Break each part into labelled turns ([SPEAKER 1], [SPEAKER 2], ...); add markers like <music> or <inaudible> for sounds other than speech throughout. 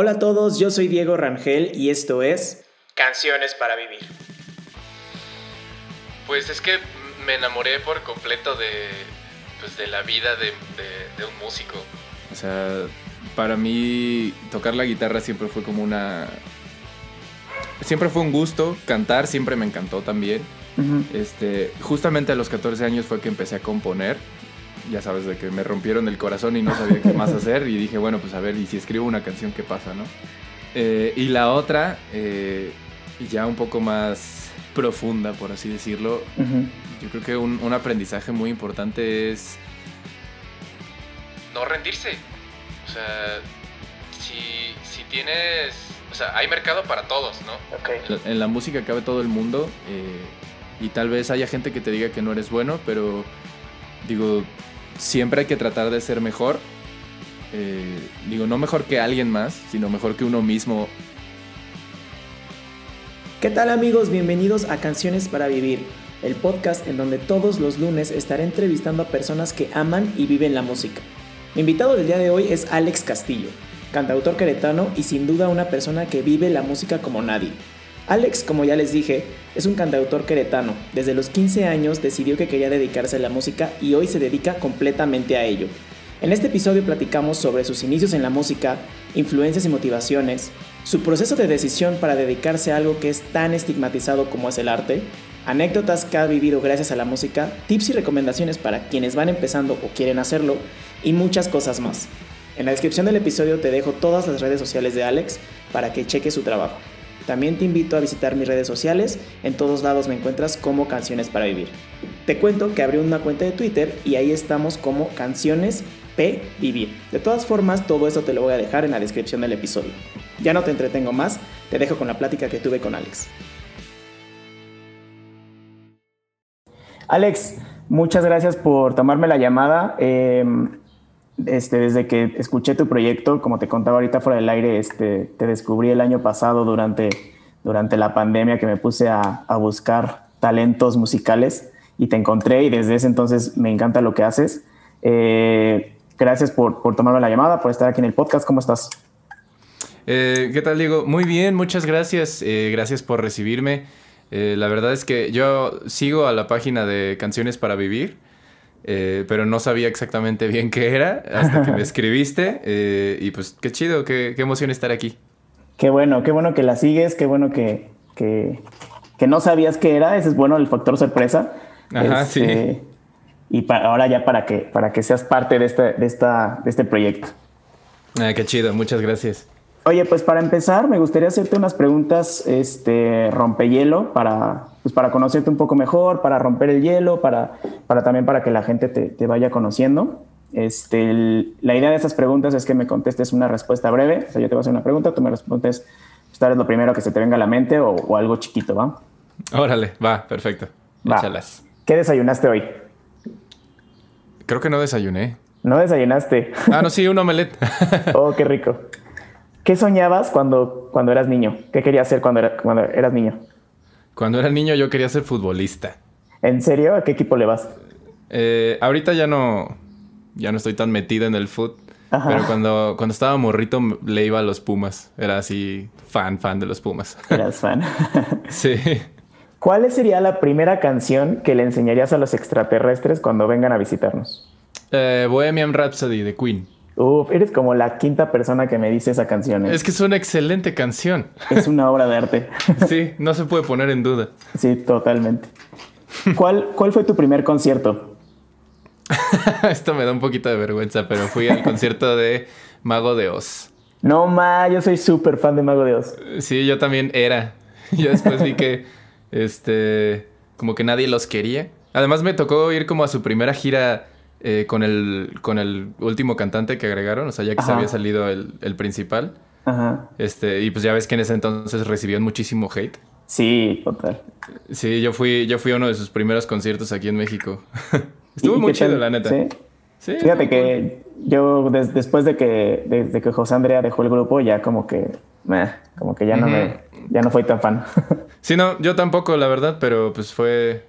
[SPEAKER 1] Hola a todos, yo soy Diego Rangel y esto es
[SPEAKER 2] Canciones para Vivir.
[SPEAKER 3] Pues es que me enamoré por completo de, pues de la vida de, de, un músico.
[SPEAKER 4] O sea, para mí tocar la guitarra siempre fue como una... Siempre fue un gusto, cantar siempre me encantó también. este, justamente a los 14 años fue que empecé a componer ya sabes, de que me rompieron el corazón y no sabía qué más hacer y dije, bueno, pues a ver, y si escribo una canción, ¿qué pasa, no? Eh, y la otra, eh, ya un poco más profunda, por así decirlo, yo creo que un, aprendizaje muy importante es
[SPEAKER 3] no rendirse. O sea, si, si tienes... O sea, hay mercado para todos, ¿no?
[SPEAKER 4] En la música cabe todo el mundo eh, y tal vez haya gente que te diga que no eres bueno, pero digo, siempre hay que tratar de ser mejor. Eh, digo, no mejor que alguien más, sino mejor que uno mismo.
[SPEAKER 1] ¿Qué tal amigos? Bienvenidos a Canciones para Vivir, el podcast en donde todos los lunes estaré entrevistando a personas que aman y viven la música. Mi invitado del día de hoy es Alex Castillo, cantautor queretano y sin duda una persona que vive la música como nadie. Alex, como ya les dije, es un cantautor queretano. Desde los 15 años decidió que quería dedicarse a la música y hoy se dedica completamente a ello. En este episodio platicamos sobre sus inicios en la música, influencias y motivaciones, su proceso de decisión para dedicarse a algo que es tan estigmatizado como es el arte, anécdotas que ha vivido gracias a la música, tips y recomendaciones para quienes van empezando o quieren hacerlo, y muchas cosas más. En la descripción del episodio te dejo todas las redes sociales de Alex para que cheques su trabajo. También te invito a visitar mis redes sociales, en todos lados me encuentras como Canciones para Vivir. Te cuento que abrí una cuenta de Twitter y ahí estamos como Canciones P Vivir. De todas formas, todo eso te lo voy a dejar en la descripción del episodio. Ya no te entretengo más, te dejo con la plática que tuve con Alex. Alex, muchas gracias por tomarme la llamada. Em, este, desde que escuché tu proyecto, como te contaba ahorita fuera del aire, este, te descubrí el año pasado durante, durante la pandemia que me puse a, buscar talentos musicales y te encontré y desde ese entonces me encanta lo que haces. Eh, gracias por, por tomarme la llamada, por estar aquí en el podcast. ¿Cómo estás?
[SPEAKER 4] Eh, ¿Qué tal, Diego? Muy bien, muchas gracias. Eh, gracias por recibirme. la verdad es que yo sigo a la página de Canciones para Vivir. Eh, pero no sabía exactamente bien qué era hasta que me <laughs> escribiste. Eh, y pues qué chido, qué, emoción estar aquí.
[SPEAKER 1] Qué bueno, qué bueno que la sigues, qué bueno que, que, no sabías qué era. Ese es bueno el factor sorpresa.
[SPEAKER 4] Ajá, sí. Este,
[SPEAKER 1] y para, ahora ya para que, para que seas parte de este, de esta, de este proyecto.
[SPEAKER 4] Ah, qué chido, muchas gracias.
[SPEAKER 1] Oye, pues para empezar, me gustaría hacerte unas preguntas este, rompehielo para, pues para conocerte un poco mejor, para romper el hielo, para, para también para que la gente te, vaya conociendo. Este, la idea de estas preguntas es que me contestes una respuesta breve. O sea, yo te voy a hacer una pregunta, tú me respondes, pues, tal vez lo primero que se te venga a la mente o, algo chiquito, ¿va?
[SPEAKER 4] Órale, va, perfecto.
[SPEAKER 1] Échalas. ¿Qué desayunaste hoy?
[SPEAKER 4] Creo que no desayuné.
[SPEAKER 1] ¿No desayunaste?
[SPEAKER 4] Ah, no, sí, un omelette. <laughs>
[SPEAKER 1] oh, qué rico. ¿Qué soñabas cuando, cuando eras niño? ¿Qué querías hacer cuando, cuando eras niño?
[SPEAKER 4] Cuando era niño yo quería ser futbolista.
[SPEAKER 1] ¿En serio? ¿A qué equipo le vas?
[SPEAKER 4] Eh, ahorita ya no, ya no estoy tan metido en el fútbol. Pero cuando, cuando estaba morrito le iba a los Pumas. Era así fan, fan de los Pumas. <laughs>
[SPEAKER 1] Eras fan. <laughs>
[SPEAKER 4] sí.
[SPEAKER 1] ¿Cuál sería la primera canción que le enseñarías a los extraterrestres cuando vengan a visitarnos?
[SPEAKER 4] Eh, Bohemian Rhapsody de Queen.
[SPEAKER 1] Uf, eres como la quinta persona que me dice esa canción.
[SPEAKER 4] ¿eh? Es que es una excelente canción.
[SPEAKER 1] Es una obra de arte. <laughs>
[SPEAKER 4] sí, no se puede poner en duda.
[SPEAKER 1] Sí, totalmente. ¿Cuál, cuál fue tu primer concierto? <laughs>
[SPEAKER 4] Esto me da un poquito de vergüenza, pero fui al concierto de Mago de Oz.
[SPEAKER 1] No, ma, yo soy súper fan de Mago de Oz.
[SPEAKER 4] Sí, yo también era. <laughs> Yo después vi que, este, como que nadie los quería. Además me tocó ir como a su primera gira eh, con, el, con el último cantante que agregaron, o sea, ya que se había salido el, el principal. Ajá. Este, y pues ya ves que en ese entonces recibían muchísimo hate.
[SPEAKER 1] Sí, total.
[SPEAKER 4] Sí, yo fui, yo fui a uno de sus primeros conciertos aquí en México. <laughs> Estuvo muy chido, la neta.
[SPEAKER 1] ¿Sí? Fíjate que yo después de que, desde que José Andrea dejó el grupo, ya como que, como que ya no me, ya no fui tan fan. <laughs>
[SPEAKER 4] sí, no, yo tampoco, la verdad, pero pues fue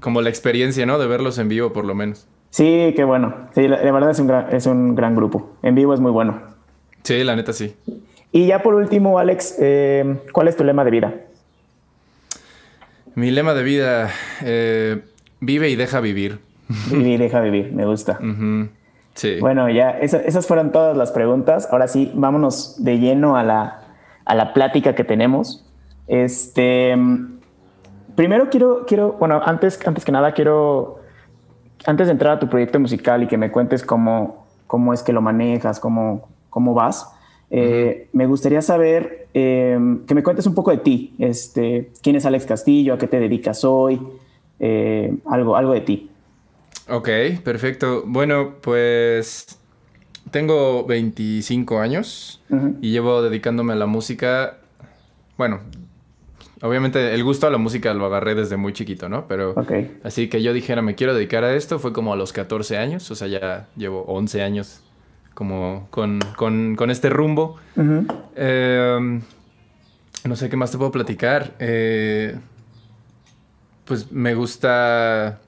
[SPEAKER 4] como la experiencia, ¿no? De verlos en vivo, por lo menos.
[SPEAKER 1] Sí, qué bueno. Sí, la, verdad es un, gran, es un gran grupo. En vivo es muy bueno.
[SPEAKER 4] Sí, la neta sí.
[SPEAKER 1] Y ya por último, Alex, eh, ¿cuál es tu lema de vida?
[SPEAKER 4] Mi lema de vida, eh, vive y deja vivir.
[SPEAKER 1] Vive y <laughs> deja vivir, me gusta.
[SPEAKER 4] Sí.
[SPEAKER 1] Bueno, ya esas fueron todas las preguntas. Ahora sí, vámonos de lleno a la, a la plática que tenemos. Este, primero quiero, quiero, bueno, antes, antes que nada quiero, antes de entrar a tu proyecto musical y que me cuentes cómo, cómo es que lo manejas, cómo, cómo vas, eh, me gustaría saber em, que me cuentes un poco de ti. Este, ¿Quién es Alex Castillo? ¿A qué te dedicas hoy? Eh, algo, algo de ti.
[SPEAKER 4] Ok, perfecto. Bueno, pues tengo 25 años y llevo dedicándome a la música. Bueno, obviamente el gusto a la música lo agarré desde muy chiquito, ¿no? Pero así que yo dijera, me quiero dedicar a esto, fue como a los 14 años, o sea, ya llevo 11 años como con, este rumbo. Em, no sé qué más te puedo platicar. Eh, pues me gusta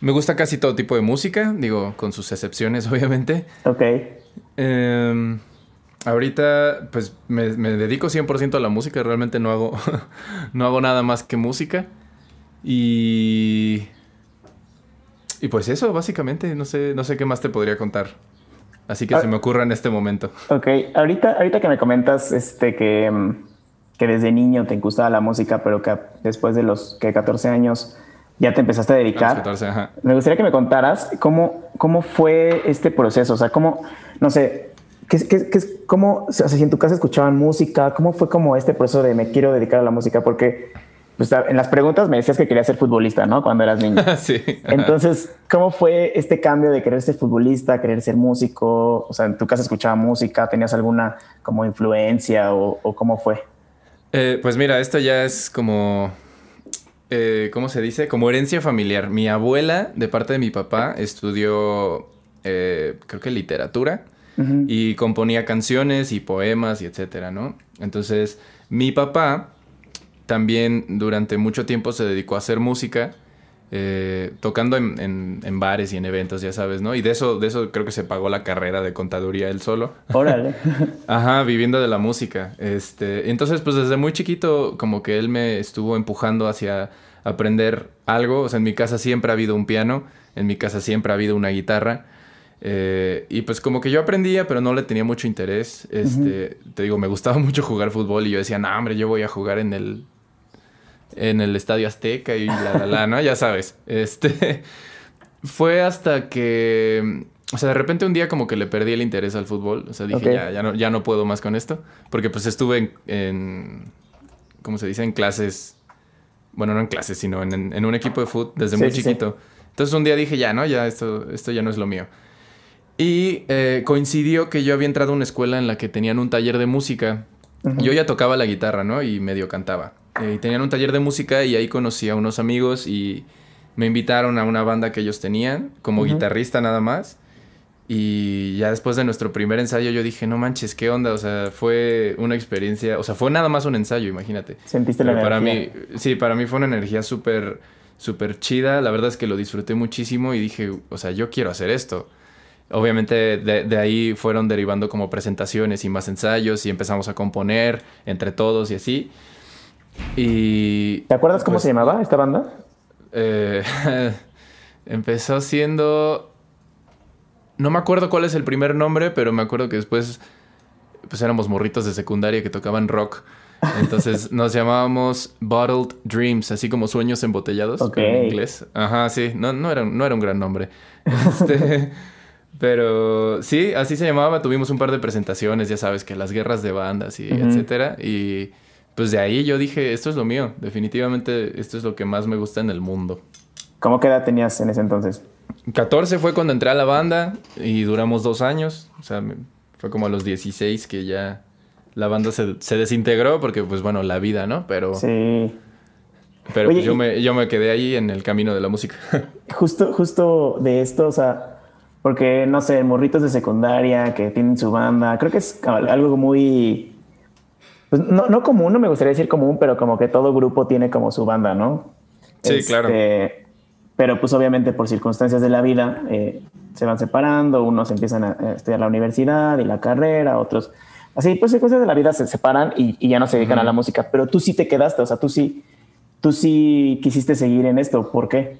[SPEAKER 4] me gusta casi todo tipo de música, digo, con sus excepciones, <laughs> obviamente.
[SPEAKER 1] Ok.
[SPEAKER 4] Em, ahorita, pues me, dedico 100% a la música, realmente no hago, <laughs> no hago nada más que música. Y. Y pues eso, básicamente, no sé, no sé qué más te podría contar. Así que se me ocurre en este momento.
[SPEAKER 1] Ok, ahorita, ahorita que me comentas este, que, que desde niño te gustaba la música, pero que después de los que 14 años ya te empezaste a dedicar. Me gustaría que me contaras cómo, cómo fue este proceso, o sea, cómo, no sé, ¿qué, qué, qué, cómo, o sea, si en tu casa escuchaban música, cómo fue como este proceso de me quiero dedicar a la música, porque pues, en las preguntas me decías que querías ser futbolista, ¿no? Cuando eras niño. <laughs>
[SPEAKER 4] sí.
[SPEAKER 1] Entonces, ¿cómo fue este cambio de querer ser futbolista, querer ser músico? O sea, en tu casa escuchaba música, ¿tenías alguna como influencia o, cómo fue?
[SPEAKER 4] Eh, pues mira, esto ya es como eh, ¿cómo se dice? Como herencia familiar. Mi abuela, de parte de mi papá, estudió, eh, creo que literatura, y componía canciones y poemas y etcétera, ¿no? Entonces, mi papá también durante mucho tiempo se dedicó a hacer música. Eh, tocando en, bares y en eventos, ya sabes, ¿no? Y de eso, de eso creo que se pagó la carrera de contaduría él solo.
[SPEAKER 1] Órale. <laughs>
[SPEAKER 4] Ajá, viviendo de la música. Este, entonces, pues desde muy chiquito, como que él me estuvo empujando hacia aprender algo. O sea, en mi casa siempre ha habido un piano, en mi casa siempre ha habido una guitarra. Eh, y pues como que yo aprendía, pero no le tenía mucho interés. Este, te digo, me gustaba <laughs> mucho jugar fútbol y yo decía, no, hombre, yo voy a jugar en el en el Estadio Azteca y la la la, ¿no? Ya sabes. Este <laughs> fue hasta que o sea, de repente un día como que le perdí el interés al fútbol. O sea, dije, ya, ya, no, ya no puedo más con esto. Porque pues estuve en, en ¿cómo se dice? En clases bueno, no en clases, sino en, un equipo de fútbol desde muy chiquito. Entonces un día dije, ya, ¿no? Ya esto, esto ya no es lo mío. Y eh, coincidió que yo había entrado a una escuela en la que tenían un taller de música. Yo ya tocaba la guitarra, ¿no? Y medio cantaba. Eh, y tenían un taller de música y ahí conocí a unos amigos y me invitaron a una banda que ellos tenían como guitarrista nada más. Y ya después de nuestro primer ensayo yo dije, no manches, ¿qué onda? O sea, fue una experiencia, o sea, fue nada más un ensayo, imagínate.
[SPEAKER 1] Sentiste la
[SPEAKER 4] para mí, sí, para mí fue una energía súper, súper chida. La verdad es que lo disfruté muchísimo y dije, o sea, yo quiero hacer esto. Obviamente de, de ahí fueron derivando como presentaciones y más ensayos y empezamos a componer entre todos y así. Y...
[SPEAKER 1] ¿Te acuerdas cómo pues se llamaba esta banda?
[SPEAKER 4] Eh, <laughs> empezó siendo no me acuerdo cuál es el primer nombre, pero me acuerdo que después pues éramos morritos de secundaria que tocaban rock. Entonces <laughs> nos llamábamos Bottled Dreams, así como sueños embotellados en inglés. Ajá, sí, no, no, era, no era un gran nombre. <laughs> Este, pero sí, así se llamaba. Tuvimos un par de presentaciones, ya sabes, que las guerras de bandas y etcétera. Y pues de ahí yo dije, esto es lo mío. Definitivamente esto es lo que más me gusta en el mundo.
[SPEAKER 1] ¿Cómo qué edad tenías en ese entonces?
[SPEAKER 4] 14 fue cuando entré a la banda y duramos dos años. O sea, fue como a los 16 que ya la banda se, desintegró porque, pues bueno, la vida, ¿no? Pero.
[SPEAKER 1] Sí.
[SPEAKER 4] Pero pues yo, me, yo me quedé ahí en el camino de la música. <laughs>
[SPEAKER 1] Justo, justo de esto, o sea, porque, no sé, morritos de secundaria que tienen su banda, creo que es algo muy. Pues no, no común, no me gustaría decir común, pero como que todo grupo tiene como su banda, ¿no?
[SPEAKER 4] Sí, claro.
[SPEAKER 1] Este, pero pues obviamente por circunstancias de la vida eh, se van separando, unos empiezan a estudiar la universidad y la carrera, otros así pues cosas de la vida se separan y, ya no se dedican a la música, pero tú sí te quedaste, o sea, tú sí, tú sí quisiste seguir en esto, ¿por qué?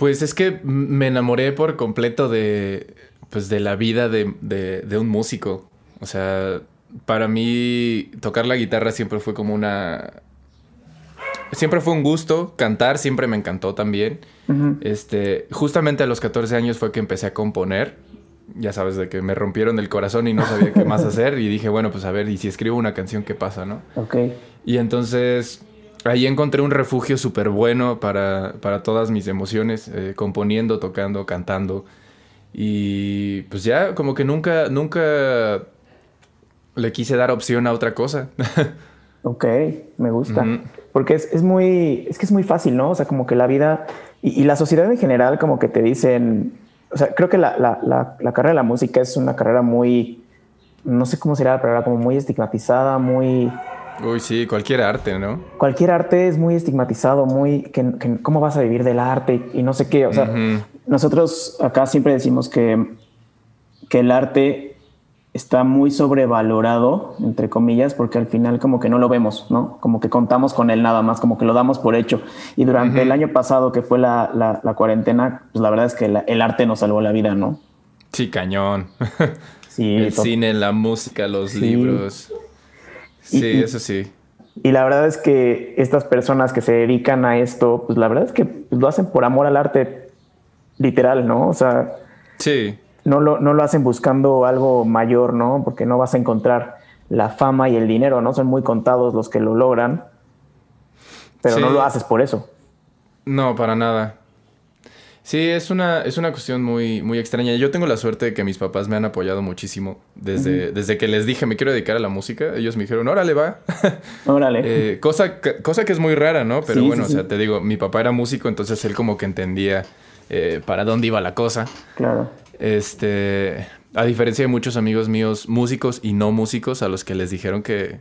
[SPEAKER 4] Pues es que me enamoré por completo de, pues de la vida de, de un músico. O sea, para mí tocar la guitarra siempre fue como una... Siempre fue un gusto, cantar siempre me encantó también. Este, justamente a los 14 años fue que empecé a componer. Ya sabes, de que me rompieron el corazón y no sabía qué más <laughs> hacer. Y dije, bueno, pues a ver, y si escribo una canción, ¿qué pasa, no?
[SPEAKER 1] Ok.
[SPEAKER 4] Y entonces ahí encontré un refugio súper bueno para, para, todas mis emociones, eh, componiendo, tocando, cantando. Y pues ya, como que nunca, nunca le quise dar opción a otra cosa. <laughs>
[SPEAKER 1] ok, me gusta. Porque es, es, muy, es que es muy fácil, ¿no? O sea, como que la vida y, la sociedad en general como que te dicen, o sea, creo que la, la, la, carrera de la música es una carrera muy, no sé cómo será la palabra, como muy estigmatizada, muy...
[SPEAKER 4] Uy, sí, cualquier arte, ¿no?
[SPEAKER 1] Cualquier arte es muy estigmatizado, muy, que, ¿cómo vas a vivir del arte? Y no sé qué, o sea, nosotros acá siempre decimos que, que el arte está muy sobrevalorado, entre comillas, porque al final como que no lo vemos, ¿no? Como que contamos con él nada más, como que lo damos por hecho. Y durante el año pasado, que fue la, cuarentena, pues la verdad es que el arte nos salvó la vida, ¿no?
[SPEAKER 4] Sí, cañón. Sí, el cine, la música, los libros. Sí, eso sí.
[SPEAKER 1] Y la verdad es que estas personas que se dedican a esto, pues la verdad es que lo hacen por amor al arte, literal, ¿no? O sea...
[SPEAKER 4] Sí
[SPEAKER 1] no lo, no lo hacen buscando algo mayor, ¿no? Porque no vas a encontrar la fama y el dinero, ¿no? Son muy contados los que lo logran, pero no lo haces por eso.
[SPEAKER 4] No, para nada. Sí, es una, es una cuestión muy, muy extraña. Yo tengo la suerte de que mis papás me han apoyado muchísimo. Desde, desde que les dije me quiero dedicar a la música, ellos me dijeron, órale, va. <laughs>
[SPEAKER 1] Órale.
[SPEAKER 4] Eh, cosa, cosa que es muy rara, ¿no? Pero bueno, o sea, te digo, mi papá era músico, entonces él como que entendía eh, para dónde iba la cosa.
[SPEAKER 1] Claro.
[SPEAKER 4] Este, a diferencia de muchos amigos míos, músicos y no músicos, a los que les dijeron que,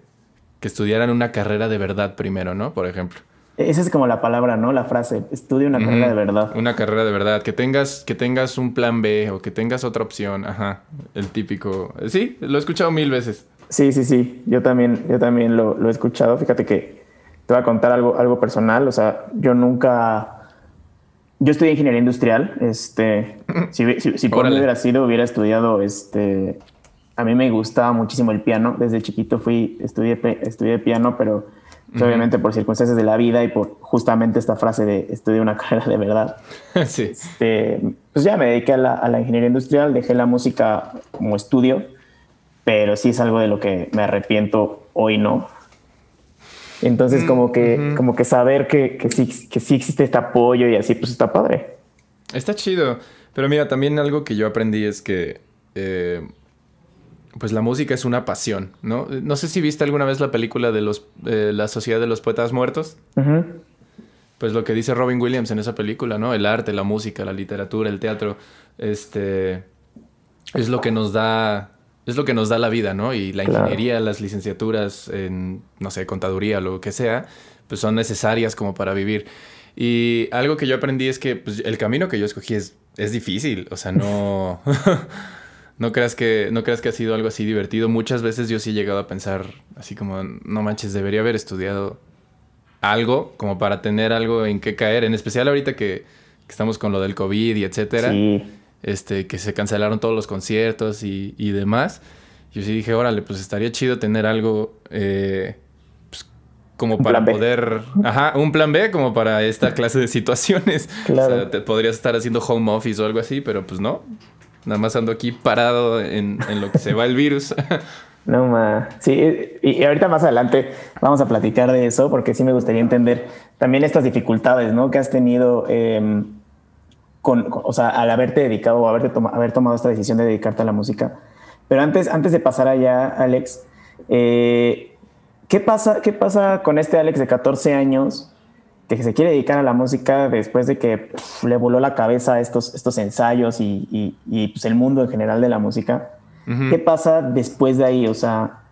[SPEAKER 4] estudiaran una carrera de verdad primero, ¿no? Por ejemplo.
[SPEAKER 1] Esa es como la palabra, ¿no? La frase, estudia una carrera de verdad.
[SPEAKER 4] Una carrera de verdad, que tengas, que tengas un plan B o que tengas otra opción, ajá, el típico. Sí, lo he escuchado mil veces.
[SPEAKER 1] Sí, sí, sí, yo también, yo también lo, lo he escuchado. Fíjate que te voy a contar algo, algo personal, o sea, yo nunca yo estudié ingeniería industrial. Este, <laughs> si, si, por mí hubiera sido, hubiera estudiado. Este, a mí me gustaba muchísimo el piano. Desde chiquito fui, estudié, estudié piano, pero obviamente por circunstancias de la vida y por justamente esta frase de estudié una <laughs> carrera de verdad.
[SPEAKER 4] sí.
[SPEAKER 1] Este, pues ya me dediqué a la, a la ingeniería industrial, dejé la música como estudio, pero sí es algo de lo que me arrepiento hoy, ¿no? Entonces, como mm, que, como que saber que, que, sí, que sí existe este apoyo y así, pues está padre.
[SPEAKER 4] Está chido. Pero mira, también algo que yo aprendí es que eh, pues la música es una pasión, ¿no? No sé si viste alguna vez la película de los eh, La Sociedad de los Poetas Muertos. Pues lo que dice Robin Williams en esa película, ¿no? El arte, la música, la literatura, el teatro, este es lo que nos da es lo que nos da la vida, ¿no? Y la ingeniería, las licenciaturas en, no sé, contaduría, lo que sea, pues son necesarias como para vivir. Y algo que yo aprendí es que pues, el camino que yo escogí es, es difícil, o sea, no... <laughs> <laughs> no creas que no creas que ha sido algo así divertido. Muchas veces yo sí he llegado a pensar así como no manches, debería haber estudiado algo como para tener algo en qué caer, en especial ahorita que, que estamos con lo del COVID y etcétera. Sí este, que se cancelaron todos los conciertos y, y demás. Yo sí dije, órale, pues estaría chido tener algo eh, pues, como para poder... Ajá, un plan B como para esta clase de situaciones. Claro. O sea, te podrías estar haciendo home office o algo así, pero pues no. Nada más ando aquí parado en, en lo que se va el virus. <laughs>
[SPEAKER 1] No, ma. Sí, y, ahorita más adelante vamos a platicar de eso porque sí me gustaría entender también estas dificultades, ¿no? Que has tenido... Eh, con, o sea, al haberte dedicado o haberte haber tomado esta decisión de dedicarte a la música. Pero antes, antes de pasar allá, Alex, eh, ¿qué, pasa, ¿qué pasa con este Alex de 14 años que se quiere dedicar a la música después de que le voló la cabeza estos, estos ensayos y, y, pues el mundo en general de la música? ¿Qué pasa después de ahí? O sea,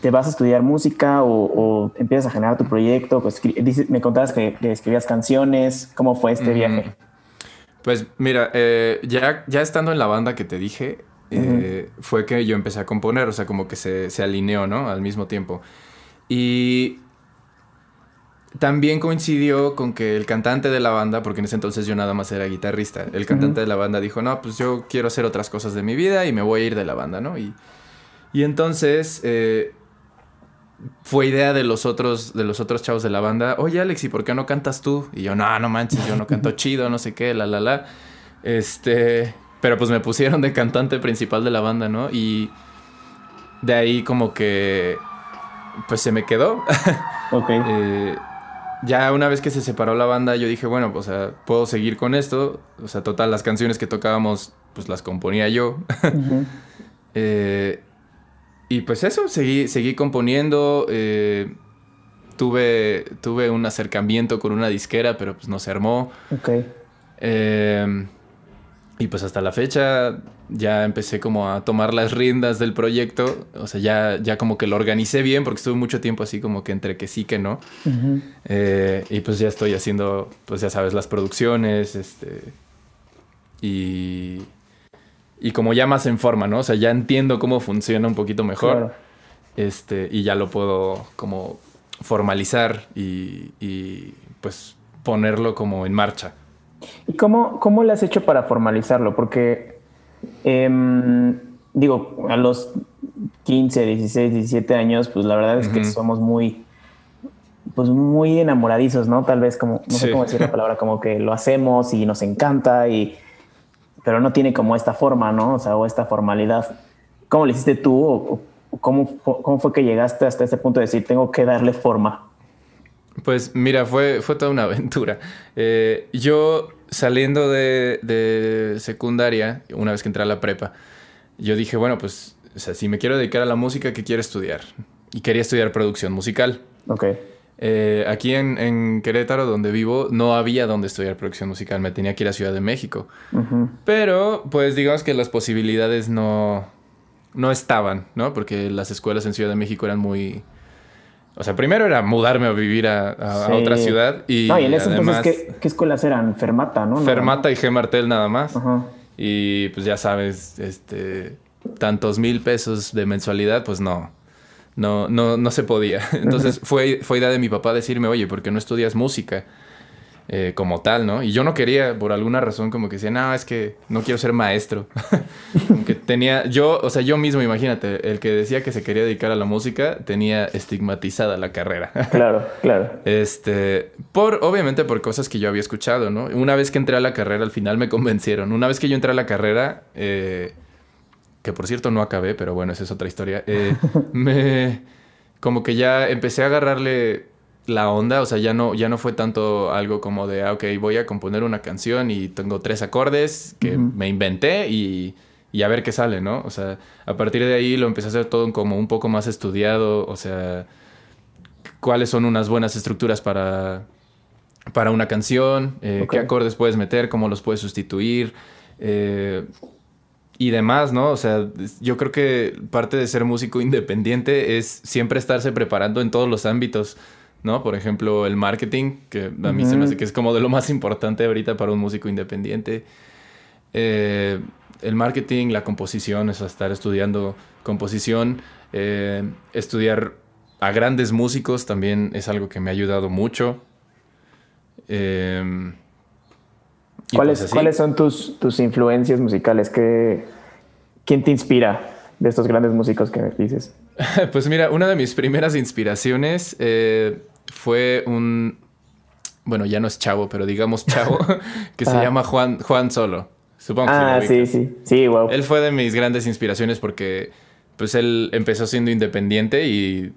[SPEAKER 1] te, vas a estudiar música o, empiezas a generar tu proyecto? Pues, me contabas que, escribías canciones. ¿Cómo fue este viaje?
[SPEAKER 4] Pues mira, eh, ya, ya estando en la banda que te dije, eh, fue que yo empecé a componer, o sea, como que se, se alineó, ¿no? Al mismo tiempo. Y también coincidió con que el cantante de la banda, porque en ese entonces yo nada más era guitarrista, el cantante de la banda dijo, no, pues yo quiero hacer otras cosas de mi vida y me voy a ir de la banda, ¿no? Y, y entonces eh, fue idea de los otros, de los otros chavos de la banda, oye Alex, ¿y por qué no cantas tú? Y yo, no, no manches, yo no <laughs> canto chido, no sé qué, la, la, la. Este, pero pues me pusieron de cantante principal de la banda, ¿no? Y de ahí como que, pues se me quedó. <laughs>
[SPEAKER 1] Ok.
[SPEAKER 4] Eh, ya una vez que se separó la banda, yo dije, bueno, pues, o sea, puedo seguir con esto. O sea, total, las canciones que tocábamos, pues las componía yo. <laughs> Eh, y pues eso, seguí, seguí componiendo. Eh, tuve, tuve un acercamiento con una disquera, pero pues no se armó.
[SPEAKER 1] Ok.
[SPEAKER 4] Y pues hasta la fecha ya empecé como a tomar las riendas del proyecto. O sea, ya, ya como que lo organicé bien porque estuve mucho tiempo así como que entre que sí que no. Eh, y pues ya estoy haciendo, pues ya sabes, las producciones, este... Y... Y como ya más en forma, ¿no? O sea, ya entiendo cómo funciona un poquito mejor. Este, y ya lo puedo como formalizar y, y pues ponerlo como en marcha.
[SPEAKER 1] ¿Y cómo, cómo le has hecho para formalizarlo? Porque, em, digo, a los 15, 16, 17 años, pues la verdad es que somos muy, pues muy enamoradizos, ¿no? Tal vez como, no sé cómo decir la palabra, como que lo hacemos y nos encanta, y, pero no tiene como esta forma, ¿no? O sea, o esta formalidad. ¿Cómo le hiciste tú o, cómo, cómo fue que llegaste hasta ese punto de decir, tengo que darle forma?
[SPEAKER 4] Pues mira, fue, fue toda una <laughs> aventura. Eh, yo saliendo de, secundaria, una vez que entré a la prepa, yo dije, bueno, pues, o sea, si me quiero dedicar a la música, ¿qué quiero estudiar? Y quería estudiar producción musical.
[SPEAKER 1] Ok.
[SPEAKER 4] Eh, aquí en, Querétaro, donde vivo, no había donde estudiar producción musical. Me tenía que ir a Ciudad de México. Pero, pues, digamos que las posibilidades no, no estaban, ¿no? Porque las escuelas en Ciudad de México eran muy o sea, primero era mudarme a vivir a, otra ciudad y.
[SPEAKER 1] No, y en ese entonces, ¿qué, ¿qué, escuelas eran? Fermata, ¿no?
[SPEAKER 4] Fermata y G. Martel nada más. Ajá. Y pues ya sabes, este. Tantos mil pesos de mensualidad, pues no. No, no, no se podía. <laughs> Entonces fue, fue idea de mi papá decirme, oye, ¿por qué no estudias música? Eh, como tal, ¿no? Y yo no quería, por alguna razón, como que decía, no, es que no quiero ser maestro. <laughs> que tenía, yo, o sea, yo mismo, imagínate, el que decía que se quería dedicar a la música tenía estigmatizada la carrera. <laughs>
[SPEAKER 1] claro, claro.
[SPEAKER 4] Este, por, obviamente por cosas que yo había escuchado, ¿no? Una vez que entré a la carrera, al final me convencieron. Una vez que yo entré a la carrera, eh, que por cierto no acabé, pero bueno, esa es otra historia, eh, <laughs> me, como que ya empecé a agarrarle la onda, o sea, ya no, ya no fue tanto algo como de, ah, ok, voy a componer una canción y tengo tres acordes que me inventé y, y, a ver qué sale, ¿no? O sea, a partir de ahí lo empecé a hacer todo como un poco más estudiado, o sea, cuáles son unas buenas estructuras para, para una canción, eh, qué acordes puedes meter, cómo los puedes sustituir. Eh, y demás, ¿no? O sea, yo creo que parte de ser músico independiente es siempre estarse preparando en todos los ámbitos. ¿No? Por ejemplo, el marketing, que a mí se me hace que es como de lo más importante ahorita para un músico independiente. Eh, el marketing, la composición, es estar estudiando composición, eh, estudiar a grandes músicos también es algo que me ha ayudado mucho.
[SPEAKER 1] Em, ¿Cuáles, pues ¿Cuáles son tus, tus influencias musicales? ¿Qué, ¿Quién te inspira de estos grandes músicos que dices? <laughs>
[SPEAKER 4] Pues mira, una de mis primeras inspiraciones eh, fue un, bueno, ya no es chavo, pero digamos chavo, <laughs> que se ah. llama Juan, Juan Solo. Supongo que
[SPEAKER 1] Ah, sí, sí, sí, wow.
[SPEAKER 4] Él fue de mis grandes inspiraciones porque, pues él empezó siendo independiente y,